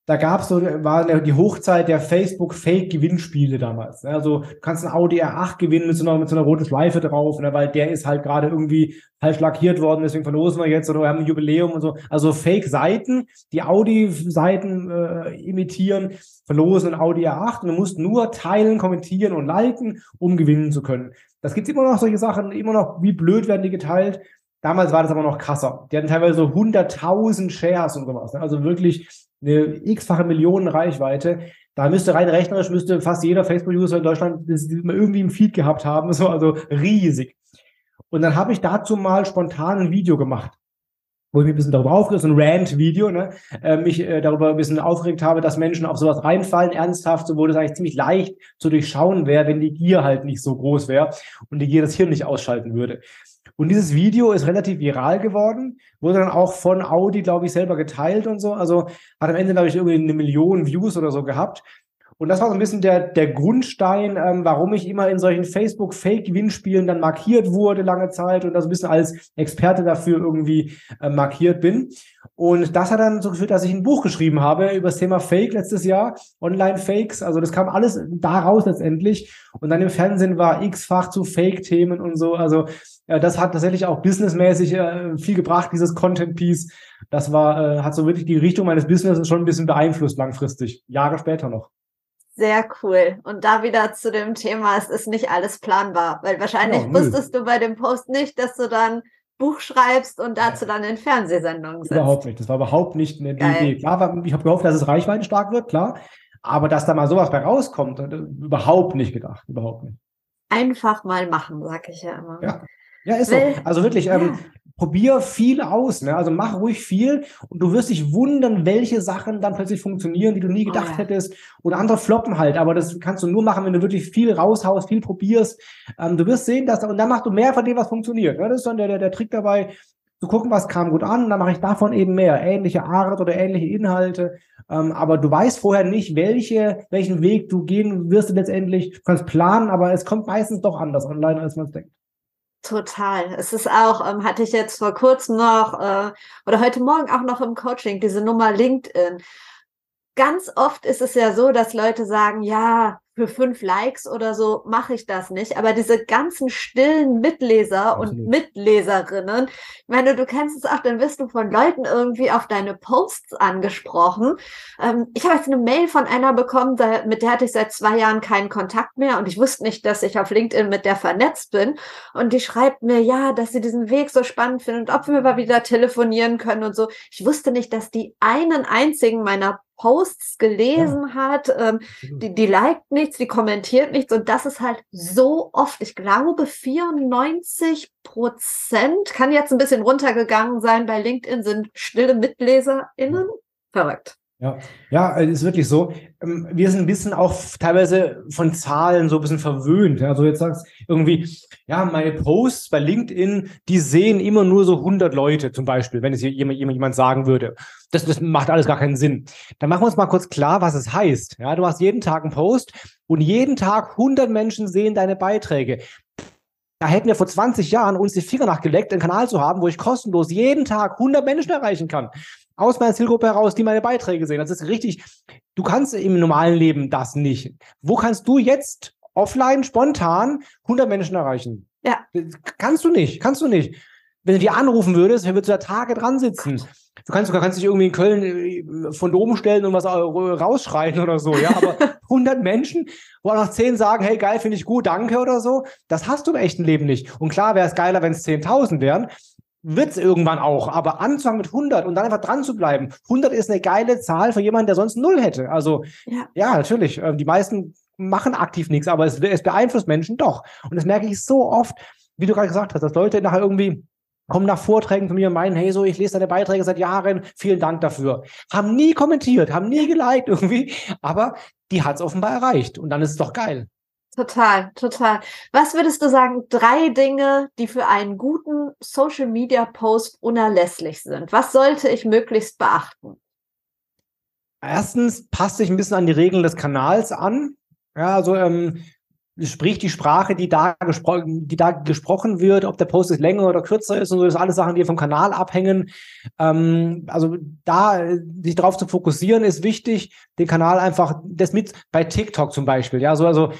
Da gab es so, war die Hochzeit der Facebook-Fake-Gewinnspiele damals. Also du kannst ein Audi R8 gewinnen mit so einer, mit so einer roten Schleife drauf, ne, weil der ist halt gerade irgendwie falsch lackiert worden, deswegen verlosen wir jetzt oder wir haben ein Jubiläum und so. Also Fake-Seiten, die Audi-Seiten äh, imitieren, verlosen ein Audi R8 und du musst nur teilen, kommentieren und liken, um gewinnen zu können. Das gibt's immer noch solche Sachen, immer noch, wie blöd werden die geteilt. Damals war das aber noch krasser. Die hatten teilweise so 100.000 Shares und sowas. Ne? Also wirklich eine x-fache Millionen Reichweite. Da müsste rein rechnerisch müsste fast jeder Facebook-User in Deutschland das irgendwie im Feed gehabt haben. So, also riesig. Und dann habe ich dazu mal spontan ein Video gemacht wo ich mich ein bisschen darüber aufgeregt, so ein Rant-Video, ne, äh, mich äh, darüber ein bisschen aufgeregt habe, dass Menschen auf sowas reinfallen, ernsthaft, so wo das eigentlich ziemlich leicht zu durchschauen wäre, wenn die Gier halt nicht so groß wäre und die Gier das Hirn nicht ausschalten würde. Und dieses Video ist relativ viral geworden, wurde dann auch von Audi, glaube ich, selber geteilt und so. Also hat am Ende, glaube ich, irgendwie eine Million Views oder so gehabt. Und das war so ein bisschen der, der Grundstein, ähm, warum ich immer in solchen Facebook-Fake-Gewinnspielen dann markiert wurde lange Zeit und das ein bisschen als Experte dafür irgendwie äh, markiert bin. Und das hat dann so geführt, dass ich ein Buch geschrieben habe über das Thema Fake letztes Jahr, Online-Fakes. Also das kam alles daraus letztendlich. Und dann im Fernsehen war x-fach zu Fake-Themen und so. Also das hat tatsächlich auch businessmäßig äh, viel gebracht, dieses Content-Piece. Das war, äh, hat so wirklich die Richtung meines Businesses schon ein bisschen beeinflusst langfristig, Jahre später noch. Sehr cool. Und da wieder zu dem Thema, es ist nicht alles planbar, weil wahrscheinlich genau, wusstest du bei dem Post nicht, dass du dann Buch schreibst und dazu dann in Fernsehsendungen sitzt. Überhaupt nicht. Das war überhaupt nicht eine Geil. Idee. Klar, ich habe gehofft, dass es reichweitenstark wird, klar. Aber dass da mal sowas bei rauskommt, äh, überhaupt nicht gedacht. Überhaupt nicht. Einfach mal machen, sag ich ja immer. Ja. Ja, ist so. Also wirklich, ähm, probier viel aus, ne? Also mach ruhig viel und du wirst dich wundern, welche Sachen dann plötzlich funktionieren, die du nie gedacht oh, ja. hättest. Oder andere floppen halt, aber das kannst du nur machen, wenn du wirklich viel raushaust, viel probierst. Ähm, du wirst sehen, dass und dann machst du mehr von dem, was funktioniert. Ne? Das ist dann der, der, der Trick dabei, zu gucken, was kam gut an, dann mache ich davon eben mehr, ähnliche Art oder ähnliche Inhalte. Ähm, aber du weißt vorher nicht, welche, welchen Weg du gehen wirst du letztendlich. Du kannst planen, aber es kommt meistens doch anders online, als man es denkt. Total. Es ist auch, ähm, hatte ich jetzt vor kurzem noch äh, oder heute Morgen auch noch im Coaching, diese Nummer LinkedIn. Ganz oft ist es ja so, dass Leute sagen, ja, für fünf Likes oder so mache ich das nicht. Aber diese ganzen stillen Mitleser Absolut. und Mitleserinnen, ich meine, du kennst es auch, dann wirst du von Leuten irgendwie auf deine Posts angesprochen. Ähm, ich habe jetzt eine Mail von einer bekommen, mit der hatte ich seit zwei Jahren keinen Kontakt mehr und ich wusste nicht, dass ich auf LinkedIn mit der vernetzt bin. Und die schreibt mir, ja, dass sie diesen Weg so spannend findet, ob wir mal wieder telefonieren können und so. Ich wusste nicht, dass die einen einzigen meiner Posts gelesen ja. hat, ähm, die, die liked nichts, die kommentiert nichts und das ist halt so oft. Ich glaube, 94 Prozent kann jetzt ein bisschen runtergegangen sein. Bei LinkedIn sind stille MitleserInnen. Verrückt. Ja, ja, es ist wirklich so. Ähm, wir sind ein bisschen auch teilweise von Zahlen so ein bisschen verwöhnt. Also jetzt sagst irgendwie, ja, meine Posts bei LinkedIn, die sehen immer nur so 100 Leute zum Beispiel, wenn es hier jemand, jemand sagen würde. Das, das macht alles gar keinen Sinn. Dann machen wir uns mal kurz klar, was es heißt. Ja, du hast jeden Tag einen Post und jeden Tag 100 Menschen sehen deine Beiträge. Da hätten wir vor 20 Jahren uns die Finger nachgeleckt, einen Kanal zu haben, wo ich kostenlos jeden Tag 100 Menschen erreichen kann aus meiner Zielgruppe heraus, die meine Beiträge sehen. Das ist richtig. Du kannst im normalen Leben das nicht. Wo kannst du jetzt offline spontan 100 Menschen erreichen? Ja. Kannst du nicht, kannst du nicht. wenn du die anrufen würdest, würdest du da Tage dran sitzen. Du kannst, du kannst dich irgendwie in Köln äh, von oben stellen und was rausschreien oder so, ja. Aber 100 Menschen, wo auch noch 10 sagen, hey, geil, finde ich gut, danke oder so, das hast du im echten Leben nicht. Und klar wäre es geiler, wenn es 10.000 wären. Wird es irgendwann auch, aber anzufangen mit 100 und dann einfach dran zu bleiben. 100 ist eine geile Zahl für jemanden, der sonst null hätte. Also, ja, ja natürlich. Ähm, die meisten machen aktiv nichts, aber es, es beeinflusst Menschen doch. Und das merke ich so oft, wie du gerade gesagt hast, dass Leute nachher irgendwie kommen nach Vorträgen von mir und meinen, hey, so, ich lese deine Beiträge seit Jahren, vielen Dank dafür. Haben nie kommentiert, haben nie geliked irgendwie, aber die hat es offenbar erreicht und dann ist es doch geil. Total, total. Was würdest du sagen, drei Dinge, die für einen guten Social Media Post unerlässlich sind? Was sollte ich möglichst beachten? Erstens, passt sich ein bisschen an die Regeln des Kanals an. Ja, also ähm, sprich die Sprache, die da, die da gesprochen wird, ob der Post jetzt länger oder kürzer ist und so, das sind alles Sachen, die vom Kanal abhängen. Ähm, also da sich darauf zu fokussieren, ist wichtig, den Kanal einfach, das mit bei TikTok zum Beispiel, ja, so also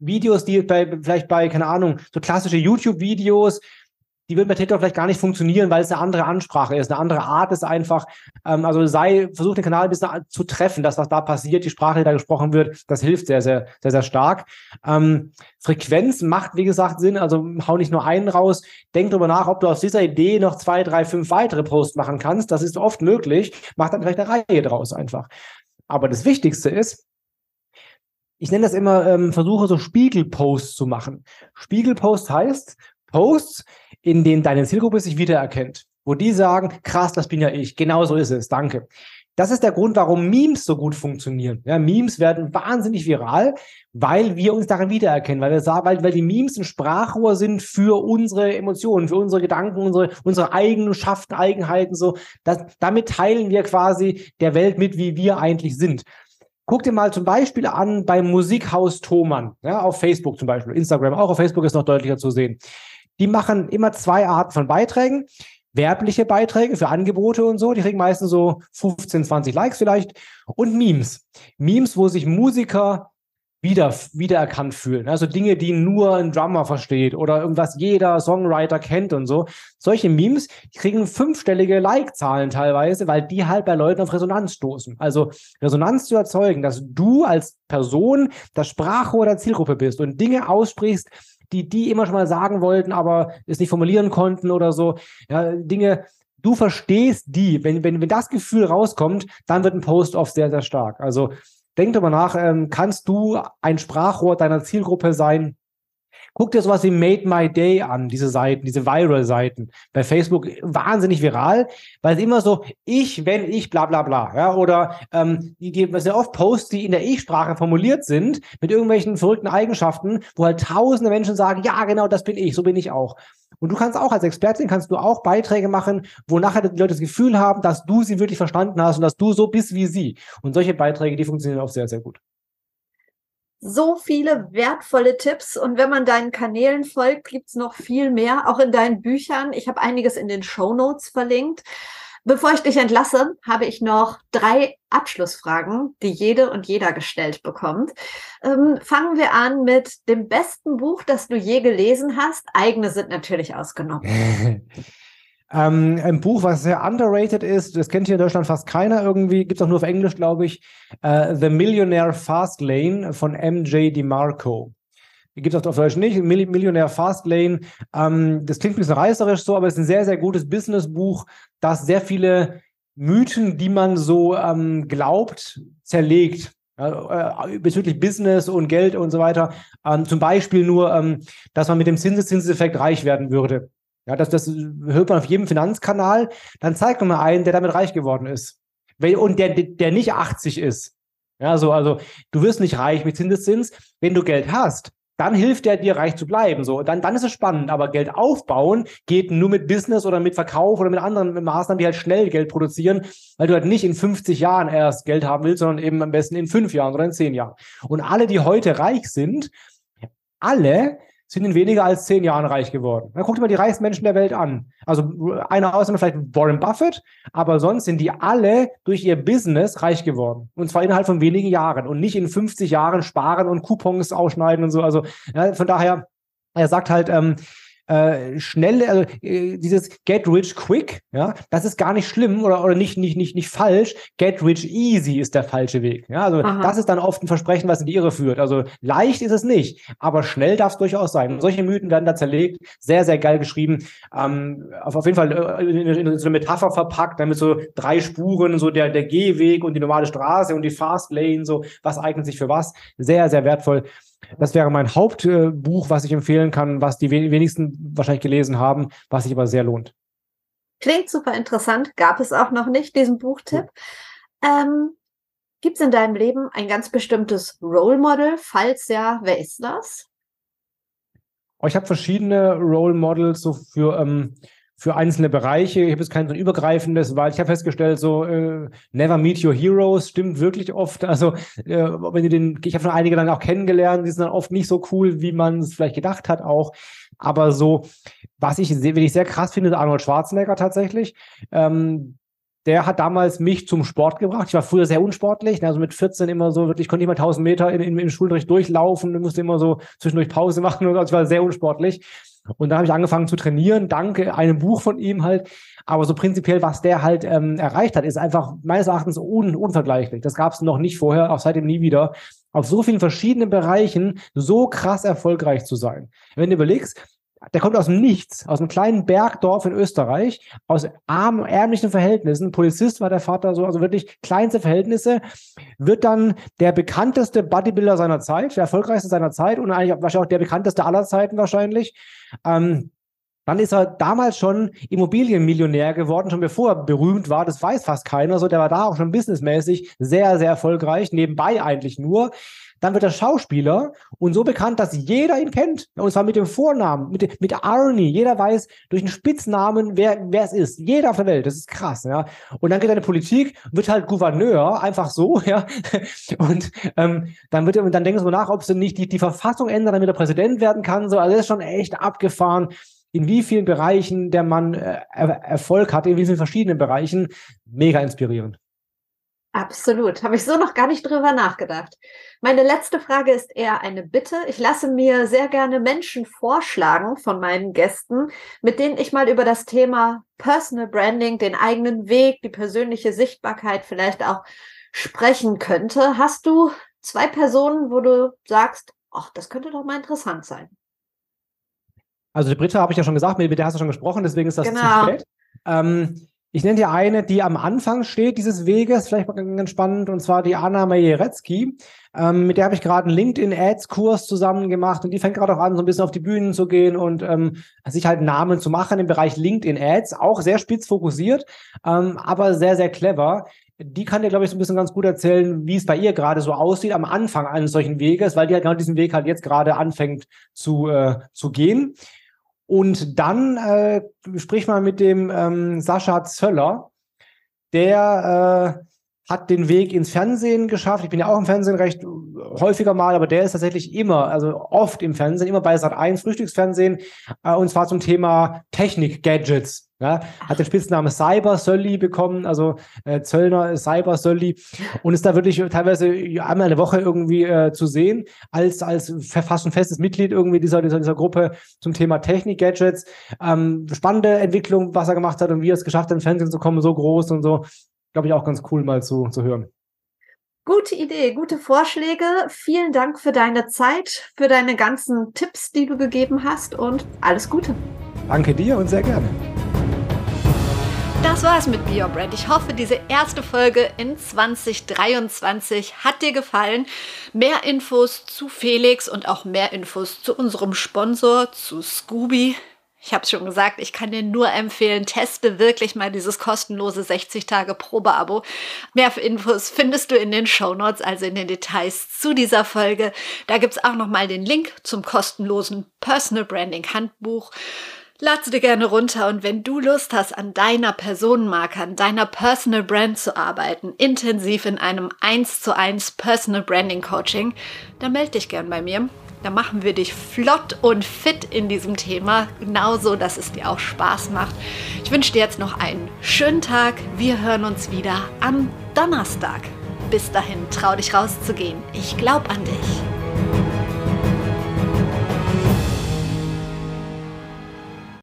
Videos, die bei, vielleicht bei, keine Ahnung, so klassische YouTube-Videos, die würden bei TikTok vielleicht gar nicht funktionieren, weil es eine andere Ansprache ist, eine andere Art ist einfach. Ähm, also sei, versuch den Kanal ein bisschen zu treffen, das, was da passiert, die Sprache, die da gesprochen wird, das hilft sehr, sehr, sehr, sehr stark. Ähm, Frequenz macht, wie gesagt, Sinn, also hau nicht nur einen raus, denk darüber nach, ob du aus dieser Idee noch zwei, drei, fünf weitere Posts machen kannst. Das ist oft möglich, mach dann vielleicht eine Reihe draus einfach. Aber das Wichtigste ist, ich nenne das immer, ähm, versuche so Spiegelposts zu machen. Spiegelpost heißt Posts, in denen deine Zielgruppe sich wiedererkennt, wo die sagen, krass, das bin ja ich, genau so ist es, danke. Das ist der Grund, warum Memes so gut funktionieren. Ja, Memes werden wahnsinnig viral, weil wir uns darin wiedererkennen, weil wir weil, weil die Memes ein Sprachrohr sind für unsere Emotionen, für unsere Gedanken, unsere, unsere Eigenschaften, Eigenheiten, so. Das, damit teilen wir quasi der Welt mit, wie wir eigentlich sind. Guck dir mal zum Beispiel an beim Musikhaus Thomann, ja, auf Facebook zum Beispiel, Instagram, auch auf Facebook ist noch deutlicher zu sehen. Die machen immer zwei Arten von Beiträgen. Werbliche Beiträge für Angebote und so, die kriegen meistens so 15, 20 Likes vielleicht. Und Memes. Memes, wo sich Musiker wieder, wiedererkannt fühlen. Also Dinge, die nur ein Drummer versteht oder irgendwas jeder Songwriter kennt und so. Solche Memes die kriegen fünfstellige Like-Zahlen teilweise, weil die halt bei Leuten auf Resonanz stoßen. Also Resonanz zu erzeugen, dass du als Person das Sprachrohr der Zielgruppe bist und Dinge aussprichst, die die immer schon mal sagen wollten, aber es nicht formulieren konnten oder so. Ja, Dinge, du verstehst die. Wenn, wenn, wenn das Gefühl rauskommt, dann wird ein Post-off sehr, sehr stark. Also denk darüber nach, ähm, kannst du ein Sprachrohr deiner Zielgruppe sein, Guck dir sowas wie Made My Day an, diese Seiten, diese Viral-Seiten. Bei Facebook wahnsinnig viral, weil es immer so, ich, wenn ich, bla bla bla. Ja, oder ähm, die geben sehr oft Posts, die in der Ich-Sprache formuliert sind, mit irgendwelchen verrückten Eigenschaften, wo halt tausende Menschen sagen, ja, genau, das bin ich, so bin ich auch. Und du kannst auch als Expertin, kannst du auch Beiträge machen, wo nachher die Leute das Gefühl haben, dass du sie wirklich verstanden hast und dass du so bist wie sie. Und solche Beiträge, die funktionieren auch sehr, sehr gut so viele wertvolle Tipps und wenn man deinen Kanälen folgt, gibt's noch viel mehr, auch in deinen Büchern. Ich habe einiges in den Show Notes verlinkt. Bevor ich dich entlasse, habe ich noch drei Abschlussfragen, die jede und jeder gestellt bekommt. Ähm, fangen wir an mit dem besten Buch, das du je gelesen hast. Eigene sind natürlich ausgenommen. Ähm, ein Buch, was sehr underrated ist, das kennt hier in Deutschland fast keiner irgendwie, gibt es auch nur auf Englisch, glaube ich. Uh, The Millionaire Fast Lane von MJ DeMarco. Gibt es auf Deutsch nicht. Millionär Fastlane. Ähm, das klingt ein bisschen reißerisch so, aber es ist ein sehr, sehr gutes Businessbuch, das sehr viele Mythen, die man so ähm, glaubt, zerlegt. Äh, bezüglich Business und Geld und so weiter. Ähm, zum Beispiel nur, ähm, dass man mit dem Zinseszinseffekt reich werden würde. Ja, das, das hört man auf jedem Finanzkanal. Dann zeigt man mal einen, der damit reich geworden ist. Und der, der nicht 80 ist. Ja, so, also du wirst nicht reich mit Zinseszins. Wenn du Geld hast, dann hilft der dir reich zu bleiben. So, dann, dann ist es spannend. Aber Geld aufbauen geht nur mit Business oder mit Verkauf oder mit anderen Maßnahmen, die halt schnell Geld produzieren, weil du halt nicht in 50 Jahren erst Geld haben willst, sondern eben am besten in fünf Jahren oder in zehn Jahren. Und alle, die heute reich sind, alle sind in weniger als zehn Jahren reich geworden. Dann guck dir mal die reichsten Menschen der Welt an. Also einer Ausnahme vielleicht Warren Buffett, aber sonst sind die alle durch ihr Business reich geworden. Und zwar innerhalb von wenigen Jahren und nicht in 50 Jahren sparen und Coupons ausschneiden und so. Also ja, von daher, er sagt halt, ähm, äh, schnell, also äh, dieses Get Rich Quick, ja, das ist gar nicht schlimm oder, oder nicht, nicht, nicht, nicht falsch. Get Rich Easy ist der falsche Weg. Ja, also Aha. das ist dann oft ein Versprechen, was in die Irre führt. Also leicht ist es nicht, aber schnell darf es durchaus sein. Und solche Mythen werden da zerlegt. Sehr, sehr geil geschrieben. Ähm, auf, auf jeden Fall äh, in, in, in so eine Metapher verpackt, damit so drei Spuren, so der, der Gehweg und die normale Straße und die Fast Lane, so was eignet sich für was. Sehr, sehr wertvoll. Das wäre mein Hauptbuch, was ich empfehlen kann, was die wenigsten wahrscheinlich gelesen haben, was sich aber sehr lohnt. Klingt super interessant, gab es auch noch nicht, diesen Buchtipp. Ja. Ähm, Gibt es in deinem Leben ein ganz bestimmtes Role Model? Falls ja, wer ist das? Oh, ich habe verschiedene Role Models so für ähm, für einzelne Bereiche. Ich habe jetzt kein so übergreifendes, weil ich habe festgestellt, so äh, Never Meet Your Heroes stimmt wirklich oft. Also äh, wenn ihr den, ich habe schon einige dann auch kennengelernt, die sind dann oft nicht so cool, wie man es vielleicht gedacht hat auch. Aber so, was ich, wenn ich sehr krass finde, ist Arnold Schwarzenegger tatsächlich. Ähm, der hat damals mich zum Sport gebracht. Ich war früher sehr unsportlich, also mit 14 immer so, wirklich konnte ich mal 1000 Meter in, in, im Schulunterricht durchlaufen, musste immer so zwischendurch Pause machen und also ich war sehr unsportlich. Und da habe ich angefangen zu trainieren, danke einem Buch von ihm halt. Aber so prinzipiell, was der halt ähm, erreicht hat, ist einfach meines Erachtens un unvergleichlich. Das gab es noch nicht vorher, auch seitdem nie wieder. Auf so vielen verschiedenen Bereichen so krass erfolgreich zu sein. Wenn du überlegst, der kommt aus dem Nichts, aus einem kleinen Bergdorf in Österreich, aus armen, ärmlichen Verhältnissen. Polizist war der Vater so, also wirklich kleinste Verhältnisse, wird dann der bekannteste Bodybuilder seiner Zeit, der erfolgreichste seiner Zeit und eigentlich wahrscheinlich auch der bekannteste aller Zeiten wahrscheinlich. Ähm, dann ist er damals schon Immobilienmillionär geworden, schon bevor er berühmt war. Das weiß fast keiner. So, der war da auch schon businessmäßig sehr, sehr erfolgreich, nebenbei eigentlich nur. Dann wird er Schauspieler und so bekannt, dass jeder ihn kennt. Und zwar mit dem Vornamen, mit, mit Arnie. Jeder weiß durch den Spitznamen, wer, wer es ist. Jeder auf der Welt. Das ist krass, ja. Und dann geht er in die Politik, wird halt Gouverneur, einfach so, ja. Und ähm, dann wird er, dann denken sie nach, ob sie nicht die, die Verfassung ändern, damit er Präsident werden kann. So, also das ist schon echt abgefahren in wie vielen Bereichen der Mann äh, Erfolg hat, in wie vielen verschiedenen Bereichen. Mega inspirierend. Absolut. Habe ich so noch gar nicht drüber nachgedacht. Meine letzte Frage ist eher eine Bitte. Ich lasse mir sehr gerne Menschen vorschlagen von meinen Gästen, mit denen ich mal über das Thema Personal Branding, den eigenen Weg, die persönliche Sichtbarkeit vielleicht auch sprechen könnte. Hast du zwei Personen, wo du sagst, ach, das könnte doch mal interessant sein? Also die Britta habe ich ja schon gesagt, mit der hast du schon gesprochen, deswegen ist das genau. zu spät. Ähm, ich nenne dir eine, die am Anfang steht dieses Weges, vielleicht ganz spannend, und zwar die Anna Majerecki. Ähm, mit der habe ich gerade einen LinkedIn-Ads-Kurs zusammen gemacht und die fängt gerade auch an, so ein bisschen auf die Bühnen zu gehen und ähm, sich halt Namen zu machen im Bereich LinkedIn-Ads. Auch sehr spitz fokussiert, ähm, aber sehr, sehr clever. Die kann dir, glaube ich, so ein bisschen ganz gut erzählen, wie es bei ihr gerade so aussieht am Anfang eines solchen Weges, weil die halt genau diesen Weg halt jetzt gerade anfängt zu, äh, zu gehen. Und dann äh, sprich mal mit dem ähm, Sascha Zöller. Der äh, hat den Weg ins Fernsehen geschafft. Ich bin ja auch im Fernsehen recht häufiger mal, aber der ist tatsächlich immer, also oft im Fernsehen, immer bei Sat 1 Frühstücksfernsehen, äh, und zwar zum Thema Technik-Gadgets. Ja, hat den Spitznamen Cyber Sölli bekommen, also äh, Zöllner Cyber Sölli und ist da wirklich teilweise einmal eine Woche irgendwie äh, zu sehen als als fast ein festes Mitglied irgendwie dieser dieser, dieser Gruppe zum Thema Technik Gadgets. Ähm, spannende Entwicklung, was er gemacht hat und wie er es geschafft hat, im Fernsehen zu kommen, so groß und so. Glaube ich auch ganz cool mal zu, zu hören. Gute Idee, gute Vorschläge. Vielen Dank für deine Zeit, für deine ganzen Tipps, die du gegeben hast und alles Gute. Danke dir und sehr gerne. Das war's mit Be Your Brand. Ich hoffe, diese erste Folge in 2023 hat dir gefallen. Mehr Infos zu Felix und auch mehr Infos zu unserem Sponsor, zu Scooby. Ich habe es schon gesagt, ich kann dir nur empfehlen, teste wirklich mal dieses kostenlose 60 Tage Probeabo. Mehr Infos findest du in den Show Notes, also in den Details zu dieser Folge. Da gibt's auch noch mal den Link zum kostenlosen Personal Branding Handbuch. Lad sie dir gerne runter und wenn du Lust hast, an deiner Personenmarke, an deiner Personal Brand zu arbeiten, intensiv in einem 1 zu 1 Personal Branding Coaching, dann melde dich gern bei mir. Dann machen wir dich flott und fit in diesem Thema, genauso, dass es dir auch Spaß macht. Ich wünsche dir jetzt noch einen schönen Tag. Wir hören uns wieder am Donnerstag. Bis dahin, trau dich rauszugehen. Ich glaube an dich.